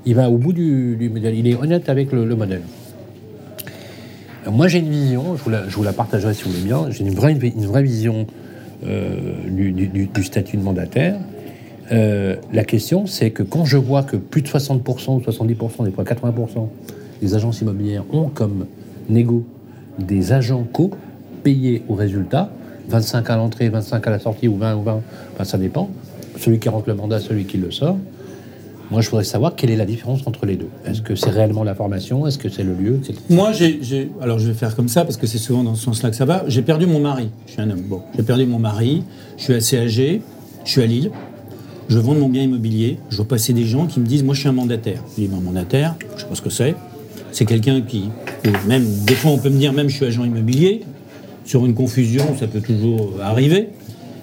Il va au bout du, du modèle. Il est honnête avec le, le modèle. Alors, moi, j'ai une vision, je vous, la, je vous la partagerai si vous voulez bien. J'ai une vraie, une vraie vision euh, du, du- du- du statut de mandataire. Euh, la question, c'est que quand je vois que plus de 60% ou 70%, des fois 80% des agences immobilières ont comme négo des agents co payés au résultat, 25 à l'entrée, 25 à la sortie ou 20 ou 20, enfin, ça dépend. Celui qui rentre le mandat, celui qui le sort. Moi, je voudrais savoir quelle est la différence entre les deux. Est-ce que c'est réellement la formation? Est-ce que c'est le lieu? Moi, alors je vais faire comme ça parce que c'est souvent dans ce sens-là que ça va. J'ai perdu mon mari. Je suis un homme. Bon, j'ai perdu mon mari. Je suis assez âgé. Je suis à Lille. Je vends mon bien immobilier. Je vois passer des gens qui me disent, moi, je suis un mandataire. Je dis, ben, mandataire, je sais pas ce que c'est. C'est quelqu'un qui, même des fois, on peut me dire, même je suis agent immobilier. Sur une confusion, ça peut toujours arriver.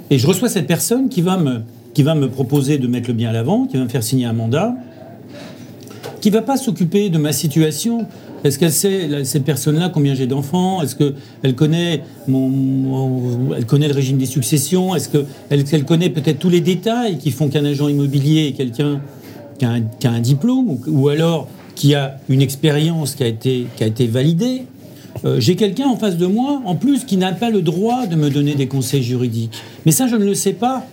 Et je reçois cette personne qui va me, proposer de mettre le bien à l'avant, qui va me faire signer un mandat qui va pas s'occuper de ma situation. Est-ce qu'elle sait, là, cette personne-là, combien j'ai d'enfants? Est-ce qu'elle connaît, mon, elle connaît le régime des successions? Est-ce qu'elle elle connaît peut-être tous les détails qui font qu'un agent immobilier est quelqu'un qui qui a un diplôme ou, ou alors qui a une expérience qui a été, qui a été validée? Euh, J'ai quelqu'un en face de moi, en plus, qui n'a pas le droit de me donner des conseils juridiques. Mais ça, je ne le sais pas.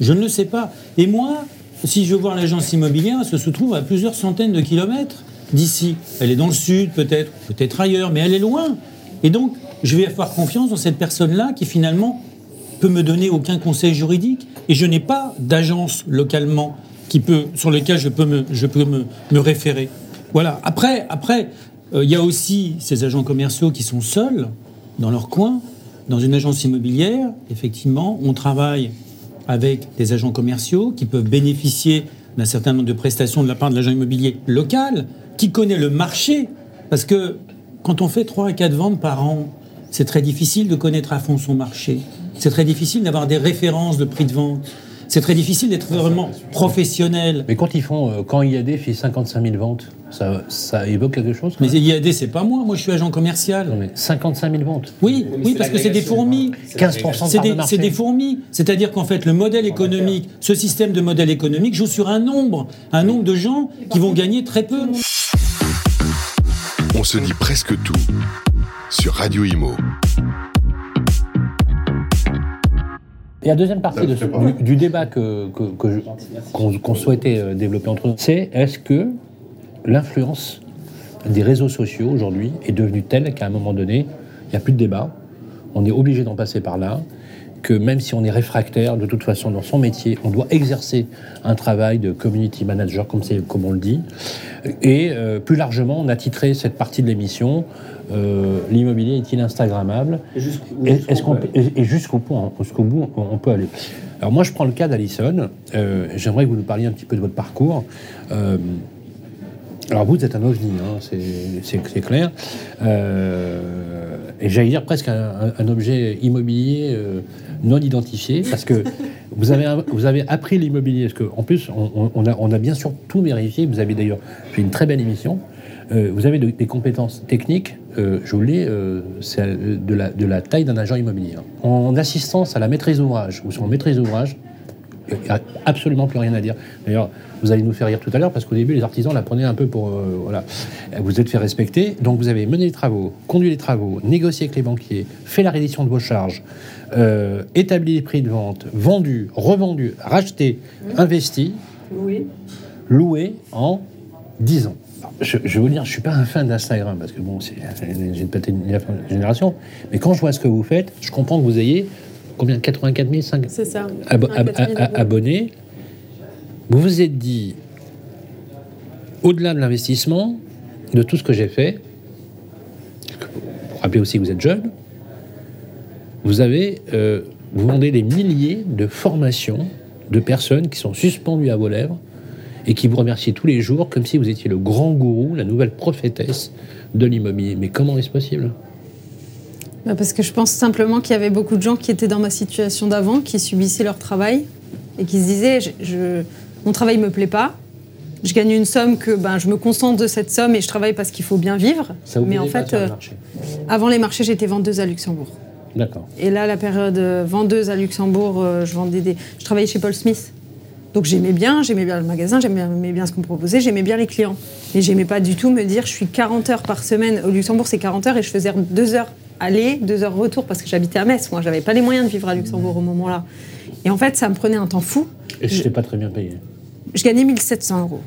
Je ne le sais pas. Et moi, si je veux voir l'agence immobilière, elle se trouve à plusieurs centaines de kilomètres d'ici. Elle est dans le sud, peut-être, peut-être ailleurs, mais elle est loin. Et donc, je vais avoir confiance dans cette personne-là qui, finalement, peut me donner aucun conseil juridique. Et je n'ai pas d'agence localement qui peut, sur lequel je peux me, je peux me, me référer. Voilà. Après, après, euh, il y a aussi ces agents commerciaux qui sont seuls dans leur coin. Dans une agence immobilière, effectivement, on travaille avec des agents commerciaux qui peuvent bénéficier d'un certain nombre de prestations de la part de l'agent immobilier local, qui connaît le marché. Parce que quand on fait 3 à 4 ventes par an, c'est très difficile de connaître à fond son marché. C'est très difficile d'avoir des références de prix de vente. C'est très difficile d'être vraiment professionnel. Mais quand ils font, euh, quand IAD fait 55 000 ventes, ça, ça évoque quelque chose Mais IAD, c'est pas moi. Moi, je suis agent commercial. Non, mais 55 000 ventes. Oui, oui, parce que c'est des fourmis. 15% C'est de des, de des fourmis. C'est-à-dire qu'en fait, le modèle économique, ce système de modèle économique joue sur un nombre, un nombre de gens qui vont gagner très peu. On se dit presque tout sur Radio Imo. Et la deuxième partie de ce- du, du débat que, qu'on souhaitait euh, développer entre nous, c'est est-ce que l'influence des réseaux sociaux aujourd'hui est devenue telle qu'à un moment donné, il n'y a plus de débat, on est obligé d'en passer par là, que même si on est réfractaire, de toute façon, dans son métier, on doit exercer un travail de community manager, comme, c'est- comme on le dit. Et euh, plus largement, on a titré cette partie de l'émission euh, L'immobilier est-il Instagrammable Et- jusqu'au point, jusqu'au bout, on on peut aller. Alors moi, je prends le cas d'Alison. Euh, J'aimerais que vous nous parliez un petit peu de votre parcours. Alors vous, êtes un ovni, hein, c'est- clair. Euh, et j'allais dire presque un, objet immobilier euh, non identifié, parce que vous avez, appris l'immobilier, parce qu'en plus, on, a, bien sûr tout vérifié, vous avez d'ailleurs fait une très belle émission, Euh, vous avez de- des compétences techniques, je vous euh, c'est de la, de la taille d'un agent immobilier. hein. En assistance à la maîtrise d'ouvrage, ou sur maîtrise d'ouvrage, il n'y a absolument plus rien à dire. D'ailleurs, vous allez nous faire rire tout à l'heure parce qu'au début, les artisans la prenaient un peu pour. euh, voilà. Vous êtes fait respecter. Donc, vous avez mené les travaux, conduit les travaux, négocié avec les banquiers, fait la reddition de vos charges, euh, établi les prix de vente, vendu, revendu, racheté, investi, Oui. loué en 10 ans. Je, je vous dire, je ne suis pas un fan d'Instagram parce que bon, c'est- j'ai peut-être une génération, mais quand je vois ce que vous faites, je comprends que vous ayez combien? 84 000 5 C'est ça. abo- Un ab- 4000 a- a- euros. abonnés, vous vous êtes dit, au-delà de l'investissement, de tout ce que j'ai fait, pour rappeler aussi que vous êtes jeune, vous avez, euh, vous vendez des milliers de formations de personnes qui sont suspendues à vos lèvres et qui vous remercient tous les jours comme si vous étiez le grand gourou, la nouvelle prophétesse de l'immobilier. Mais comment est-ce possible? Bah, Parce que je pense simplement qu'il y avait beaucoup de gens qui étaient dans ma situation d'avant, qui subissaient leur travail et qui se disaient je- mon travail me plaît pas. Je gagne une somme que ben, je me concentre de cette somme et je travaille parce qu'il faut bien vivre. Ça Mais en fait, euh, avant les marchés, j'étais vendeuse à Luxembourg. D'accord. Et là, la période euh, vendeuse à Luxembourg, euh, je vendais des. Je travaillais chez Paul Smith. Donc j'aimais bien, j'aimais bien le magasin, j'aimais bien, ce qu'on me proposait, j'aimais bien les clients. Mais j'aimais pas du tout me dire je suis 40 heures par semaine. Au Luxembourg, c'est 40 heures et je faisais 2 heures aller, 2 heures retour parce que j'habitais à Metz. Moi, j'avais pas les moyens de vivre à Luxembourg au moment-là. Et en fait, ça me prenait un temps fou. Et je n'étais pas très bien payé. Je gagnais 1700 euros.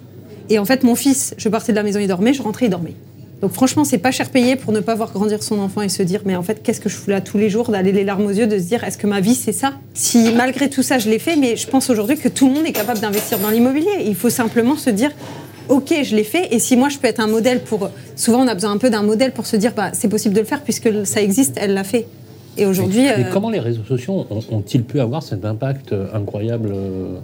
Et en fait, mon fils, je partais de la maison, il dormait, je rentrais, il dormait. Donc franchement, c'est pas cher payé pour ne pas voir grandir son enfant et se dire, mais en fait, qu'est-ce que je fous là tous les jours, d'aller les larmes aux yeux, de se dire, est-ce que ma vie, c'est ça? Si malgré tout ça, je l'ai fait, mais je pense aujourd'hui que tout le monde est capable d'investir dans l'immobilier. Il faut simplement se dire, ok, je l'ai fait, et si moi, je peux être un modèle pour... Souvent, on a besoin un peu d'un modèle pour se dire, bah, c'est possible de le faire puisque ça existe, elle l'a fait. Et aujourd'hui... Mais euh, comment les réseaux sociaux ont- ont-ils pu avoir cet impact euh, incroyable euh,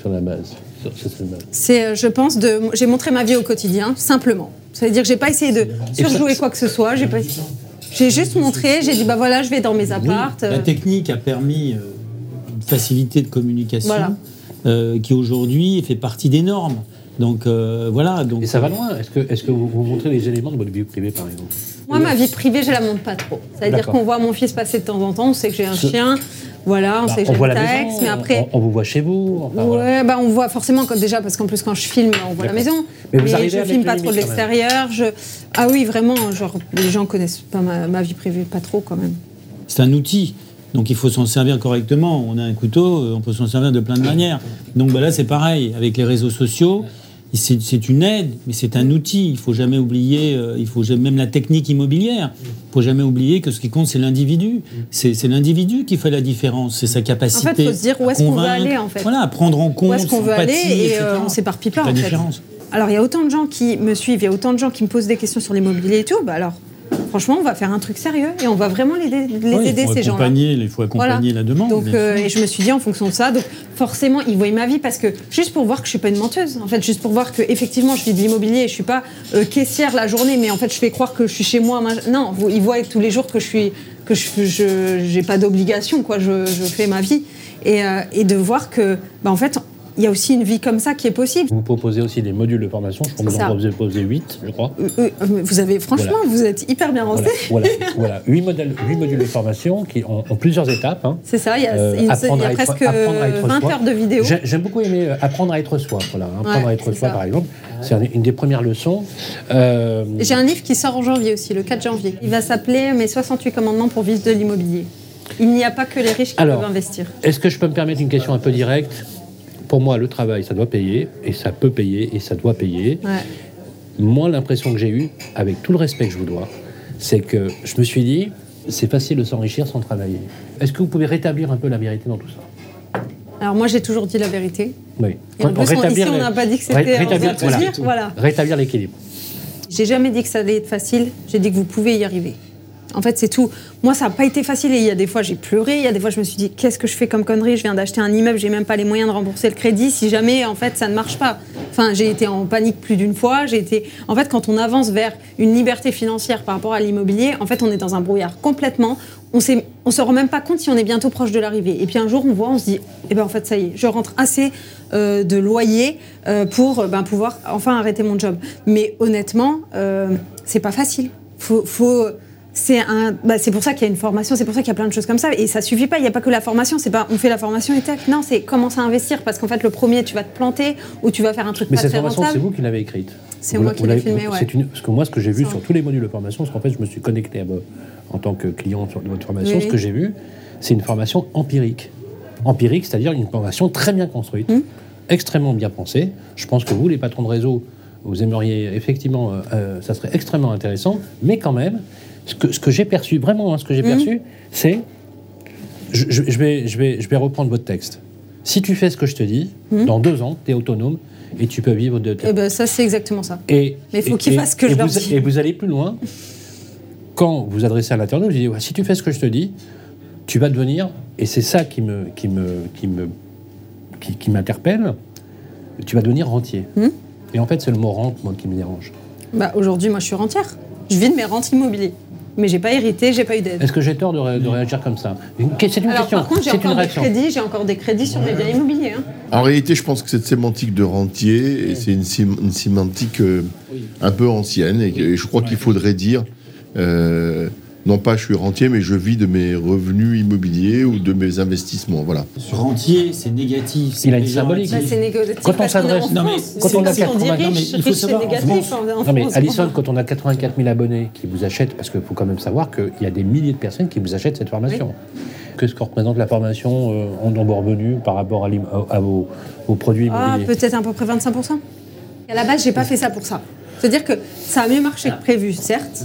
sur la base sur, sur cette base? C'est, je pense, de. J'ai montré ma vie au quotidien, simplement. Ça veut dire que j'ai pas essayé de surjouer quoi que ce soit. J'ai pas. J'ai juste montré. J'ai dit bah voilà, je vais dans mes appartes. La technique a permis une facilité de communication Voilà. euh, qui aujourd'hui fait partie des normes. Donc euh, voilà. Donc, Et ça va loin. Est-ce que, est que vous, vous montrez les éléments de votre vie privée, par exemple? Moi, ma vie privée, je la montre pas trop. Ça veut dire D'accord. qu'on voit mon fils passer de temps en temps. On sait que j'ai un chien. Voilà, on Bah, sait que j'ai taxe, maison, mais après. on, on vous voit chez vous. enfin, ouais, voilà. bah on voit forcément quand, déjà parce qu'en plus quand je filme, on voit la maison. Mais vous arrivez je filme pas les trop de l'extérieur. Je... Ah oui, vraiment, genre les gens connaissent pas ma, ma vie privée, pas trop quand même. C'est un outil. Donc il faut s'en servir correctement. On a un couteau, euh, on peut s'en servir de plein de manières. Donc bah là c'est pareil avec les réseaux sociaux. C'est une aide, mais c'est un outil. Il faut jamais oublier. euh, il faut jamais- même la technique immobilière. Il faut jamais oublier que ce qui compte c'est l'individu. C'est l'individu qui fait la différence. C'est sa capacité. En fait, faut se dire où est-ce qu'on veut aller, en fait. Voilà, à prendre en compte. Où est-ce qu'on veut aller et euh, on s'éparpille pas en la fait. différence. Alors il y a autant de gens qui me suivent, il y a autant de gens qui me posent des questions sur l'immobilier et tout. Bah alors, franchement, on va faire un truc sérieux et on va vraiment les, les aider ces gens-là. Il faut accompagner la demande. Donc, euh, et je me suis dit en fonction de ça, donc forcément, ils voient ma vie parce que juste pour voir que je suis pas une menteuse, en fait, juste pour voir que effectivement, je vis de l'immobilier, et je suis pas euh, caissière la journée, mais en fait, je fais croire que je suis chez moi. Non, ils voient tous les jours que je suis que je j'ai pas d'obligation, quoi. Je, je fais ma vie et, euh, et de voir que, bah, en fait, il y a aussi une vie comme ça qui est possible. Vous proposez aussi des modules de formation. Je crois que vous en proposez, proposez 8, je crois. Euh, euh, vous avez, franchement, Voilà. vous êtes hyper bien Voilà, renseigné. voilà, (laughs) voilà. 8, modèles, huit modules de formation qui ont, ont plusieurs étapes. hein. C'est ça, il y a, Euh, il y a- apprendre il y a à être- presque apprendre à être 20 soi. heures de vidéos. J'ai j'ai beaucoup aimé euh, apprendre à être soi. Voilà, hein. apprendre Ouais, à être soi, ça. par exemple. C'est un- une des premières leçons. Euh, J'ai un livre qui sort en janvier aussi, le 4 janvier. Il va s'appeler Mes 68 commandements pour vivre de l'immobilier. Il n'y a pas que les riches qui Alors, peuvent investir. Est-ce que je peux me permettre une question un peu directe? Pour moi, le travail, ça doit payer, et ça peut payer, et ça doit payer. Ouais. Moi, l'impression que j'ai eue, avec tout le respect que je vous dois, c'est que je me suis dit, c'est facile de s'enrichir sans travailler. Est-ce que vous pouvez rétablir un peu la vérité dans tout ça? Alors moi j'ai toujours dit la vérité. Oui. Et en plus, on- ici, n'a pas dit que c'était rétablir, voilà. voilà. Rétablir l'équilibre. J'ai jamais dit que ça allait être facile, j'ai dit que vous pouvez y arriver. En fait, c'est tout. Moi, ça n'a pas été facile. Et il y a des fois, j'ai pleuré. Il y a des fois, je me suis dit, qu'est-ce que je fais comme connerie? Je viens d'acheter un immeuble, j'ai même pas les moyens de rembourser le crédit. Si jamais, en fait, ça ne marche pas. Enfin, j'ai été en panique plus d'une fois. J'ai été. En fait, quand on avance vers une liberté financière par rapport à l'immobilier, en fait, on est dans un brouillard complètement. On ne on se rend même pas compte si on est bientôt proche de l'arrivée. Et puis un jour, on voit, on se dit, eh ben en fait, ça y est, je rentre assez euh, de loyer euh, pour euh, ben, pouvoir enfin arrêter mon job. Mais honnêtement, euh, c'est pas facile. Faut, faut c'est un, bah, c'est pour ça qu'il y a une formation, c'est pour ça qu'il y a plein de choses comme ça. Et ça suffit pas. Il n'y a pas que la formation. C'est pas on fait la formation et tac. Non, c'est commencer à investir parce qu'en fait le premier tu vas te planter ou tu vas faire un truc Mais pas cette très formation, c'est vous qui l'avez écrite. C'est moi qui l'ai l'avez- filmé, ouais. une- Parce que moi, ce que j'ai vu sur tous les modules de formation, parce qu'en fait, je me suis connecté à en tant que client sur votre formation, Oui, ce que j'ai vu, c'est une formation empirique. Empirique, c'est-à-dire une formation très bien construite, Hum. extrêmement bien pensée. Je pense que vous, les patrons de réseau, vous aimeriez effectivement, euh, euh, ça serait extrêmement intéressant, mais quand même, ce que, ce que j'ai perçu, vraiment, hein, ce que j'ai Hum. perçu, c'est. Je, vais, je, vais, je vais reprendre votre texte. Si tu fais ce que je te dis, dans deux ans, tu es autonome et tu peux vivre de Et ben ça c'est exactement ça. et, Mais il faut qu'ils et- fassent ce que et je leur vous, dis. Et vous allez plus loin. Quand vous adressez à l'internaute, vous dites si tu fais ce que je te dis, tu vas devenir, et c'est ça qui me, qui me, qui me, qui, qui m'interpelle, tu vas devenir rentier. Hmm Et en fait, c'est le mot rente, moi, qui me dérange. Bah, aujourd'hui, moi je suis rentière. Je vis de mes rentes immobilières. Mais j'ai pas hérité, j'ai pas eu d'aide. Est-ce que j'ai tort de, ré- de réagir comme ça? Une- C'est une Alors question. par contre, j'ai encore des crédits, j'ai encore des crédits sur mes biens immobiliers. hein. En réalité, je pense que cette sémantique de rentier, et c'est une, sémantique euh, un peu ancienne, et je crois qu'il faudrait dire, euh, non pas je suis rentier, mais je vis de mes revenus immobiliers ou de mes investissements. Voilà. Rentier, c'est négatif. c'est Il a une symbolique. Bah, c'est négatif. Quand on s'adresse- Non, mais quand C'est on a comme si 80 dit non, mais riche, il faut riche, c'est savoir, en négatif. France- en- en Non mais France. Alison, quand on a 84 000 abonnés qui vous achètent, parce qu'il faut quand même savoir qu'il y a des milliers de personnes qui vous achètent cette formation. Qu'est-ce que représente la formation euh, en nombre revenu par rapport à, l'im- à- à vos, vos produits Ah, immobiliers peut-être à peu près 25%. À la base, j'ai pas fait ça pour ça. C'est-à-dire que ça a mieux marché que prévu, certes,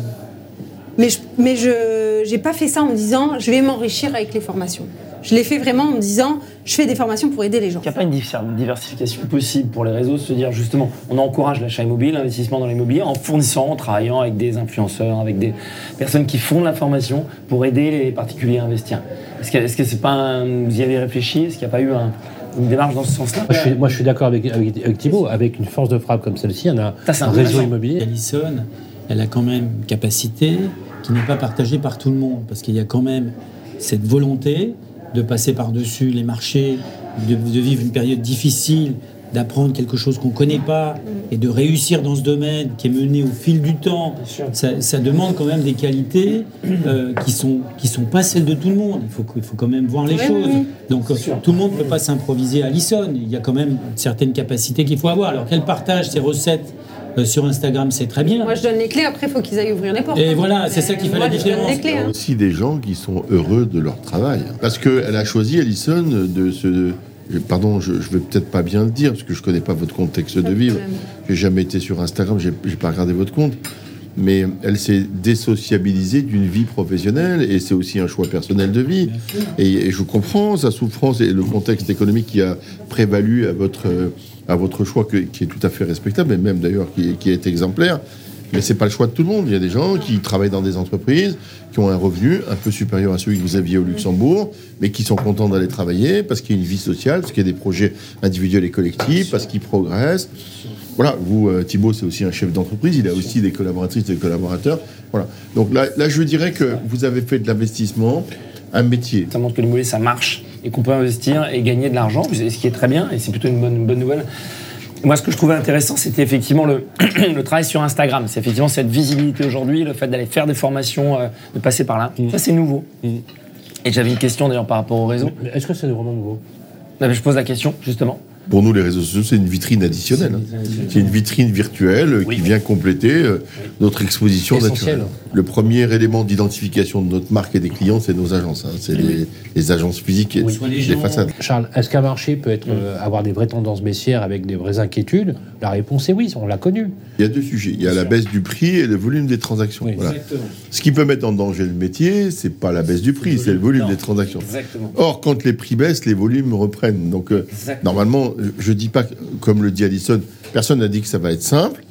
mais je mais je j'ai pas fait ça en me disant je vais m'enrichir avec les formations. Je l'ai fait vraiment en me disant je fais des formations pour aider les gens. Il n'y a pas une diversification possible pour les réseaux, se dire justement, on encourage l'achat immobilier, l'investissement dans l'immobilier, en fournissant, en travaillant avec des influenceurs, avec des personnes qui font de la formation pour aider les particuliers à investir. Est-ce que est-ce que c'est pas un- vous y avez réfléchi? Est-ce qu'il n'y a pas eu un- une démarche dans ce sens-là? Moi, je suis, moi, je suis d'accord avec, avec, avec Thibault. Avec une force de frappe comme celle-ci, on a Ça, c'est un réseau immobilier. Alison, elle a quand même une capacité qui n'est pas partagée par tout le monde, parce qu'il y a quand même cette volonté de passer par-dessus les marchés, de, de vivre une période difficile, d'apprendre quelque chose qu'on ne connaît pas, et de réussir dans ce domaine qui est mené au fil du temps. Ça, ça demande quand même des qualités euh, qui sont qui sont pas celles de tout le monde. Il faut, il faut quand même voir les Oui, choses. oui, oui. Donc tout le monde ne peut pas s'improviser à Alison. Il y a quand même certaines capacités qu'il faut avoir. Alors qu'elle partage ses recettes euh, sur Instagram, c'est très bien. Moi, je donne les clés. Après, il faut qu'ils aillent ouvrir les portes. Et hein. voilà, c'est ça qui fait moi, la je donne différence. les clés, Il y a hein. aussi des gens qui sont heureux de leur travail. Parce qu'elle a choisi, Alison, de se. Pardon, je ne vais peut-être pas bien le dire, parce que je ne connais pas votre contexte de vivre. J'ai jamais été sur Instagram, j'ai j'ai pas regardé votre compte. Mais elle s'est désociabilisée d'une vie professionnelle et c'est aussi un choix personnel de vie. Et, et je comprends sa souffrance et le contexte économique qui a prévalu à votre, euh, à votre choix, qui est tout à fait respectable et même d'ailleurs qui, est- qui est exemplaire. Mais c'est pas le choix de tout le monde. Il y a des gens qui travaillent dans des entreprises, qui ont un revenu un peu supérieur à celui que vous aviez au Luxembourg, mais qui sont contents d'aller travailler parce qu'il y a une vie sociale, parce qu'il y a des projets individuels et collectifs, parce qu'ils progressent. Voilà, vous, euh, Thibault, c'est aussi un chef d'entreprise, il a aussi des collaboratrices et des collaborateurs. Voilà. Donc là, là, je dirais que vous avez fait de l'investissement un métier. Ça montre que l'immobilier, ça marche et qu'on peut investir et gagner de l'argent, ce qui est très bien et c'est plutôt une bonne, une bonne nouvelle. Moi, ce que je trouvais intéressant, c'était effectivement le, (clears throat) le travail sur Instagram. C'est effectivement cette visibilité aujourd'hui, le fait d'aller faire des formations, euh, de passer par là. Ça, c'est nouveau. Et j'avais une question d'ailleurs par rapport au réseau. Est-ce que c'est vraiment nouveau? Non, mais Je pose la question, justement. Pour nous, les réseaux sociaux, c'est une vitrine additionnelle. hein. C'est une vitrine virtuelle euh, Oui. qui vient compléter euh, notre exposition naturelle. Le premier élément d'identification de notre marque et des clients, c'est nos agences. hein. C'est les, les agences physiques et les les gens- façades. Charles, est-ce qu'un marché peut être, euh, avoir des vraies tendances baissières avec des vraies inquiétudes? La réponse est oui, on l'a connu. Il y a deux sujets. Il y a la baisse du prix et le volume des transactions. Oui, Voilà. Ce qui peut mettre en danger le métier, c'est pas la baisse du prix, c'est le volume Non. des transactions. Exactement. Or, quand les prix baissent, les volumes reprennent. Donc, euh, Exactement. Je dis pas, comme le dit Alison, personne n'a dit que ça va être simple.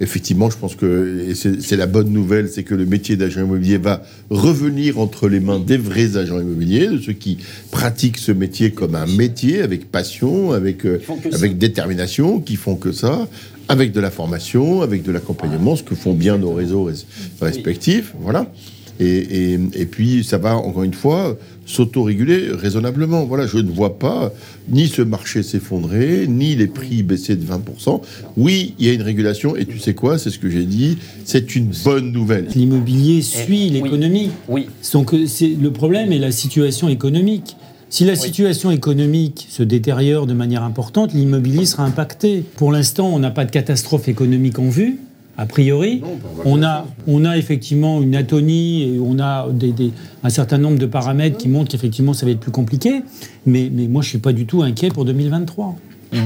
Effectivement, je pense que c'est la bonne nouvelle, c'est que le métier d'agent immobilier va revenir entre les mains des vrais agents immobiliers, de ceux qui pratiquent ce métier comme un métier, avec passion, avec, euh, ça. avec détermination, qui font que ça, avec de la formation, avec de l'accompagnement, ce que font bien nos réseaux res- respectifs. Voilà. Et, et- et puis, ça va, encore une fois, s'autoréguler raisonnablement. Voilà, je ne vois pas ni ce marché s'effondrer, ni les prix baisser de 20%. Oui, il y a une régulation, et tu sais quoi, c'est ce que j'ai dit, c'est une bonne nouvelle. L'immobilier suit oui. l'économie. Oui, Donc euh, le problème est la situation économique. Si la situation économique se détériore de manière importante, l'immobilier sera impacté. Pour l'instant, on n'a pas de catastrophe économique en vue, a priori. On a, on a effectivement une atonie et on a des- des- un certain nombre de paramètres qui montrent qu'effectivement ça va être plus compliqué. Mais, mais moi, je ne suis pas du tout inquiet pour 2023.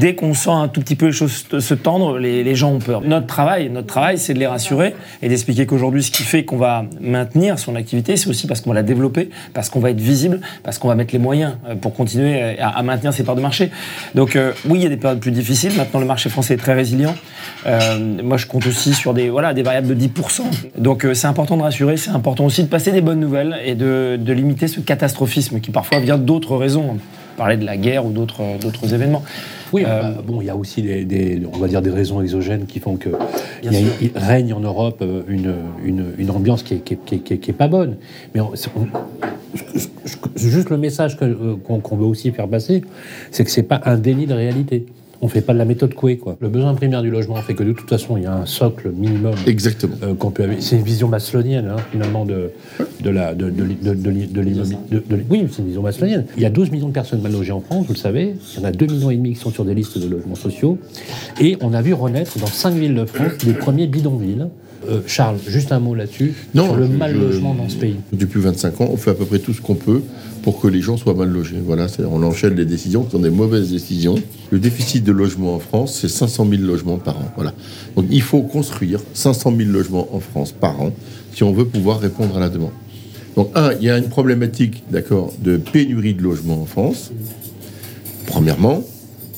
Dès qu'on sent un tout petit peu les choses se- tendre, les, gens ont peur. Notre travail, notre travail, c'est de les rassurer et d'expliquer qu'aujourd'hui, ce qui fait qu'on va maintenir son activité, c'est aussi parce qu'on va la développer, parce qu'on va être visible, parce qu'on va mettre les moyens euh, pour continuer à, à maintenir ses parts de marché. Donc euh, oui, il y a des périodes plus difficiles. Maintenant, le marché français est très résilient. Euh, moi, je compte aussi sur des, voilà, des variables de 10%. Donc euh, c'est important de rassurer, c'est important aussi de passer des bonnes nouvelles et de, limiter ce catastrophisme qui parfois vient d'autres raisons. Parler de la guerre ou d'autres événements. Oui, Euh, bah, bon, il y a aussi des, des- on va dire des raisons exogènes qui font que il, y a- sûr. il règne en Europe euh, une, une, une ambiance qui est, qui, est, qui est- qui est- qui est pas bonne. Mais on- juste le message que, euh, qu'on veut aussi faire passer, c'est que c'est pas un déni de réalité. On fait pas de la méthode Coué, quoi. Le besoin primaire du logement fait que de toute façon, il y a un socle minimum Exactement. euh, qu'on peut avoir. C'est une vision maslonienne, hein, finalement, de, de la, de, de, de, de, oui, c'est une vision maslonienne. Il y a 12 millions de personnes mal logées en France, vous le savez. Il y en a 2 millions et demi qui sont sur des listes de logements sociaux. Et on a vu renaître dans 5 villes de France les premiers bidonvilles. Euh, Charles, juste un mot là-dessus, sur le je- mal je- logement dans ce pays. Depuis 25 ans, on fait à peu près tout ce qu'on peut pour que les gens soient mal logés. Voilà, on enchaîne les décisions qui sont des mauvaises décisions. Le déficit de logement en France, c'est 500 000 logements par an. Voilà. Donc il faut construire 500 000 logements en France par an si on veut pouvoir répondre à la demande. Donc un, il y a une problématique, d'accord, de pénurie de logements en France. Premièrement.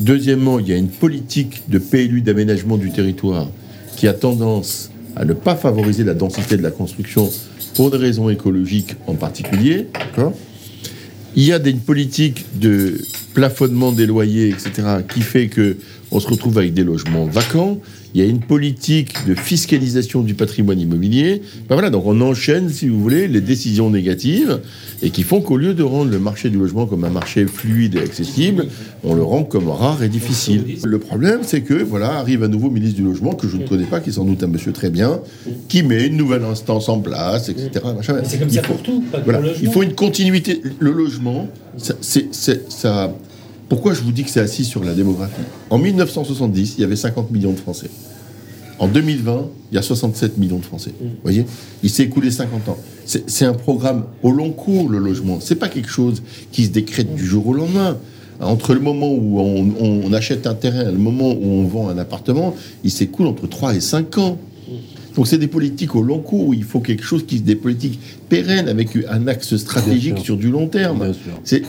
Deuxièmement, il y a une politique de PLU d'aménagement du territoire qui a tendance à ne pas favoriser la densité de la construction pour des raisons écologiques en particulier. D'accord il y a des, une politique de plafonnement des loyers, etc., qui fait que on se retrouve avec des logements vacants. Il y a une politique de fiscalisation du patrimoine immobilier. Ben voilà, donc on enchaîne, si vous voulez, les décisions négatives et qui font qu'au lieu de rendre le marché du logement comme un marché fluide et accessible, on le rend comme rare et difficile. Le problème, c'est que voilà, arrive un nouveau ministre du logement que je ne connais pas, qui est sans doute un monsieur très bien, qui met une nouvelle instance en place, etc. C'est comme ça faut- pour tout, pas que voilà. pour le Il faut une continuité. Le logement, ça, ça. Pourquoi je vous dis que c'est assis sur la démographie? En 1970, il y avait 50 millions de Français. En 2020, il y a 67 millions de Français. Vous voyez? Il s'est écoulé 50 ans. C'est, c'est un programme au long cours, le logement. C'est pas quelque chose qui se décrète du jour au lendemain. Entre le moment où on, on achète un terrain et le moment où on vend un appartement, il s'écoule entre 3 et 5 ans. Donc c'est des politiques au long cours il faut quelque chose qui des politiques pérennes avec un axe stratégique sur du long terme.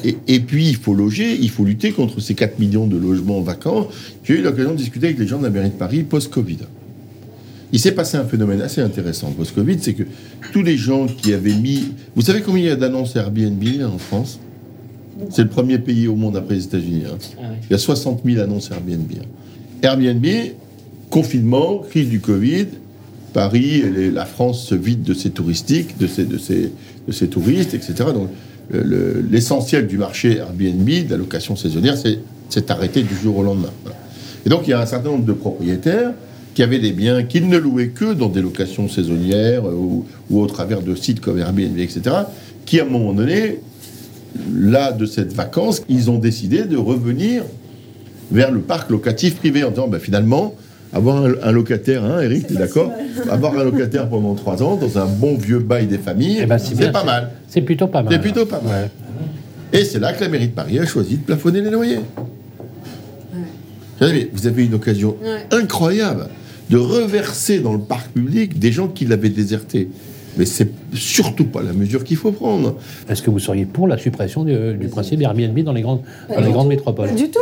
Et, et puis il faut loger, il faut lutter contre ces 4 millions de logements vacants. J'ai eu l'occasion de discuter avec les gens de la mairie de Paris post-Covid. Il s'est passé un phénomène assez intéressant post-Covid, c'est que tous les gens qui avaient mis... Vous savez combien il y a d'annonces Airbnb en France? C'est le premier pays au monde après les États-Unis. hein. Il y a 60 000 annonces Airbnb. hein. Airbnb, confinement, crise du Covid, Paris, les- la France se vide de ses touristiques, de ses, de ses, de ses touristes, etc. Donc le- le- l'essentiel du marché Airbnb, de la location saisonnière, c'est arrêté du jour au lendemain. Et donc il y a un certain nombre de propriétaires qui avaient des biens qu'ils ne louaient que dans des locations saisonnières euh, ou, ou au travers de sites comme Airbnb, etc., qui à un moment donné, là de cette vacance, ils ont décidé de revenir vers le parc locatif privé en disant bah, finalement, avoir un, un locataire, hein, Eric, tu es d'accord Avoir un locataire pendant trois ans dans un bon vieux bail des familles, Eh ben, c'est bien, pas mal. C'est plutôt pas mal. C'est plutôt pas mal. Et c'est là que la mairie de Paris a choisi de plafonner les loyers. Vous avez une occasion Ouais. incroyable de reverser dans le parc public des gens qui l'avaient déserté. Mais c'est surtout pas la mesure qu'il faut prendre. Est-ce que vous seriez pour la suppression du, du principe Airbnb dans les grandes, dans les grandes métropoles? Pas du tout.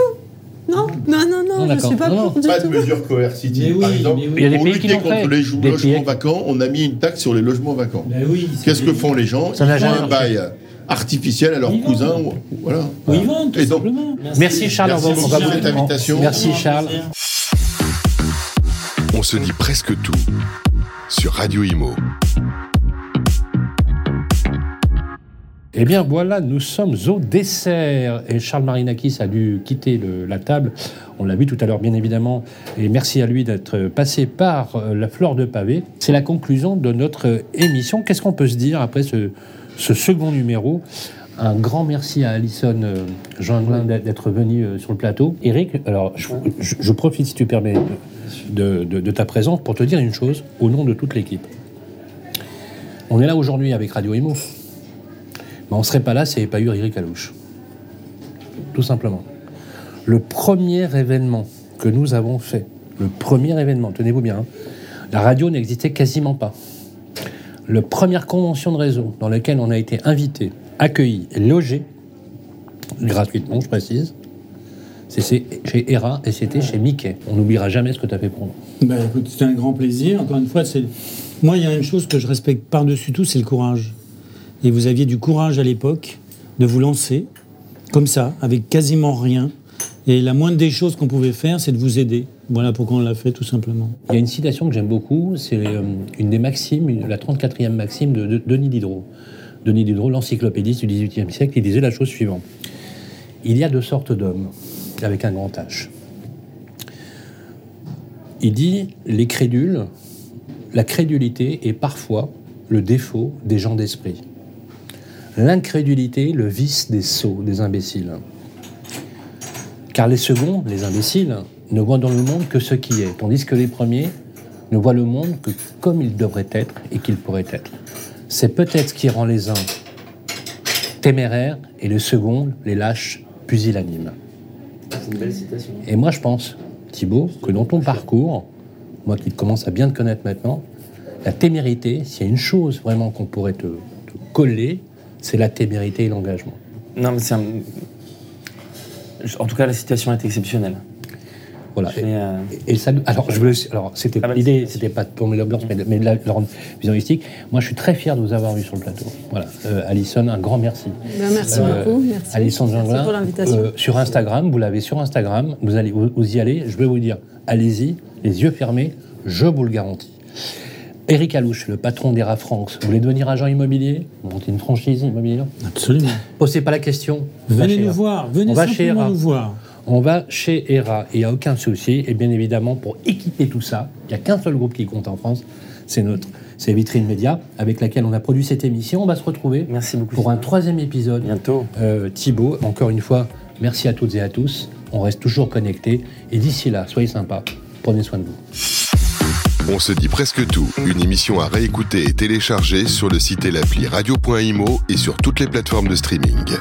Non, non, non, non, Non, je d'accord. suis pas Non, pour du Pas de tout. mesures coercitives. Mais oui, Par exemple, mais oui. Il y a des pour pays qui lutter fait. contre les Des logements pays- vacants, on a mis une taxe sur les logements vacants. Oui, Qu'est-ce que font les gens Ça Ils font un bail artificiel à leurs Ils cousins. ou- Voilà. Oui, ils vendent, tout Et donc, simplement. Merci Charles. Merci pour vous- cette invitation. Merci Charles. On se dit presque tout sur Radio Imo. Eh bien voilà, nous sommes au dessert et Charles Marinakis a dû quitter la table. On l'a vu tout à l'heure bien évidemment et merci à lui d'être passé par euh, la fleur de pavé. C'est la conclusion de notre euh, émission. Qu'est-ce qu'on peut se dire après ce, second numéro? Un grand merci à Alison euh, Jeanglin d'être venu euh, sur le plateau. Eric, alors je, profite si tu permets de ta présence pour te dire une chose au nom de toute l'équipe. On est là aujourd'hui avec Radio Imo. Mais on ne serait pas là s'il n'y avait pas eu Eric Alouche. Tout simplement. Le premier événement que nous avons fait, le premier événement, tenez-vous bien, hein, la radio n'existait quasiment pas. La première convention de réseau dans laquelle on a été invité, accueilli logé, gratuitement, je précise, c'est chez ERA et c'était chez Mickey. On n'oubliera jamais ce que tu as fait pour nous. Écoute, c'était un grand plaisir. Encore une fois, moi, il y a une chose que je respecte par-dessus tout, c'est le courage. Et vous aviez du courage à l'époque de vous lancer comme ça, avec quasiment rien. Et la moindre des choses qu'on pouvait faire, c'est de vous aider. Voilà pourquoi on l'a fait, tout simplement. Il y a une citation que j'aime beaucoup, c'est euh, une des maximes, la 34e maxime de, de Denis Diderot. Denis Diderot, l'encyclopédiste du XVIIIe siècle, il disait la chose suivante. Il y a deux sortes d'hommes, avec un grand H. Il dit, les crédules, la crédulité est parfois le défaut des gens d'esprit. L'incrédulité, le vice des sots, des imbéciles. Car les seconds, les imbéciles, ne voient dans le monde que ce qui est, tandis que les premiers ne voient le monde que comme il devrait être et qu'il pourrait être. C'est peut-être ce qui rend les uns téméraires et les seconds, les lâches, pusillanimes. C'est une belle citation. Et moi, je pense, Thibaut, que dans ton parcours, moi qui commence à bien te connaître maintenant, la témérité, s'il y a une chose vraiment qu'on pourrait te, te coller, c'est la témérité et l'engagement. Non, mais c'est un... En tout cas, la situation est exceptionnelle. Voilà. Euh, Et ça, alors, je voulais, alors, c'était Ah l'idée, c'était pas de tourner l'ambiance, mais, de- mais de la, de la rendre visualistique. Moi, je suis très fier de vous avoir vu sur le plateau. Voilà, Euh, Alison, un grand merci. Ben, merci Euh, beaucoup. Merci. Alison Merci Janglin, pour l'invitation. euh, sur Instagram, vous l'avez sur Instagram, vous allez, vous, vous y allez. Je vais vous dire, allez-y, les yeux fermés, je vous le garantis. Eric Alouche, le patron d'Era France, vous voulez devenir agent immobilier? Monter une franchise immobilière? Absolument. Posez pas la question. Venez chez nous Era. voir. Venez On va chez nous voir. On va chez ERA, il n'y a aucun souci. Et bien évidemment, pour équiper tout ça, il n'y a qu'un seul groupe qui compte en France, c'est notre, c'est Vitrine Média, avec laquelle on a produit cette émission. On va se retrouver Merci beaucoup. pour un troisième épisode. Bientôt. Euh, Thibaut, encore une fois, merci à toutes et à tous. On reste toujours connectés. Et d'ici là, soyez sympas. Prenez soin de vous. On se dit presque tout. Une émission à réécouter et télécharger sur le site et l'appli radio.imo et sur toutes les plateformes de streaming.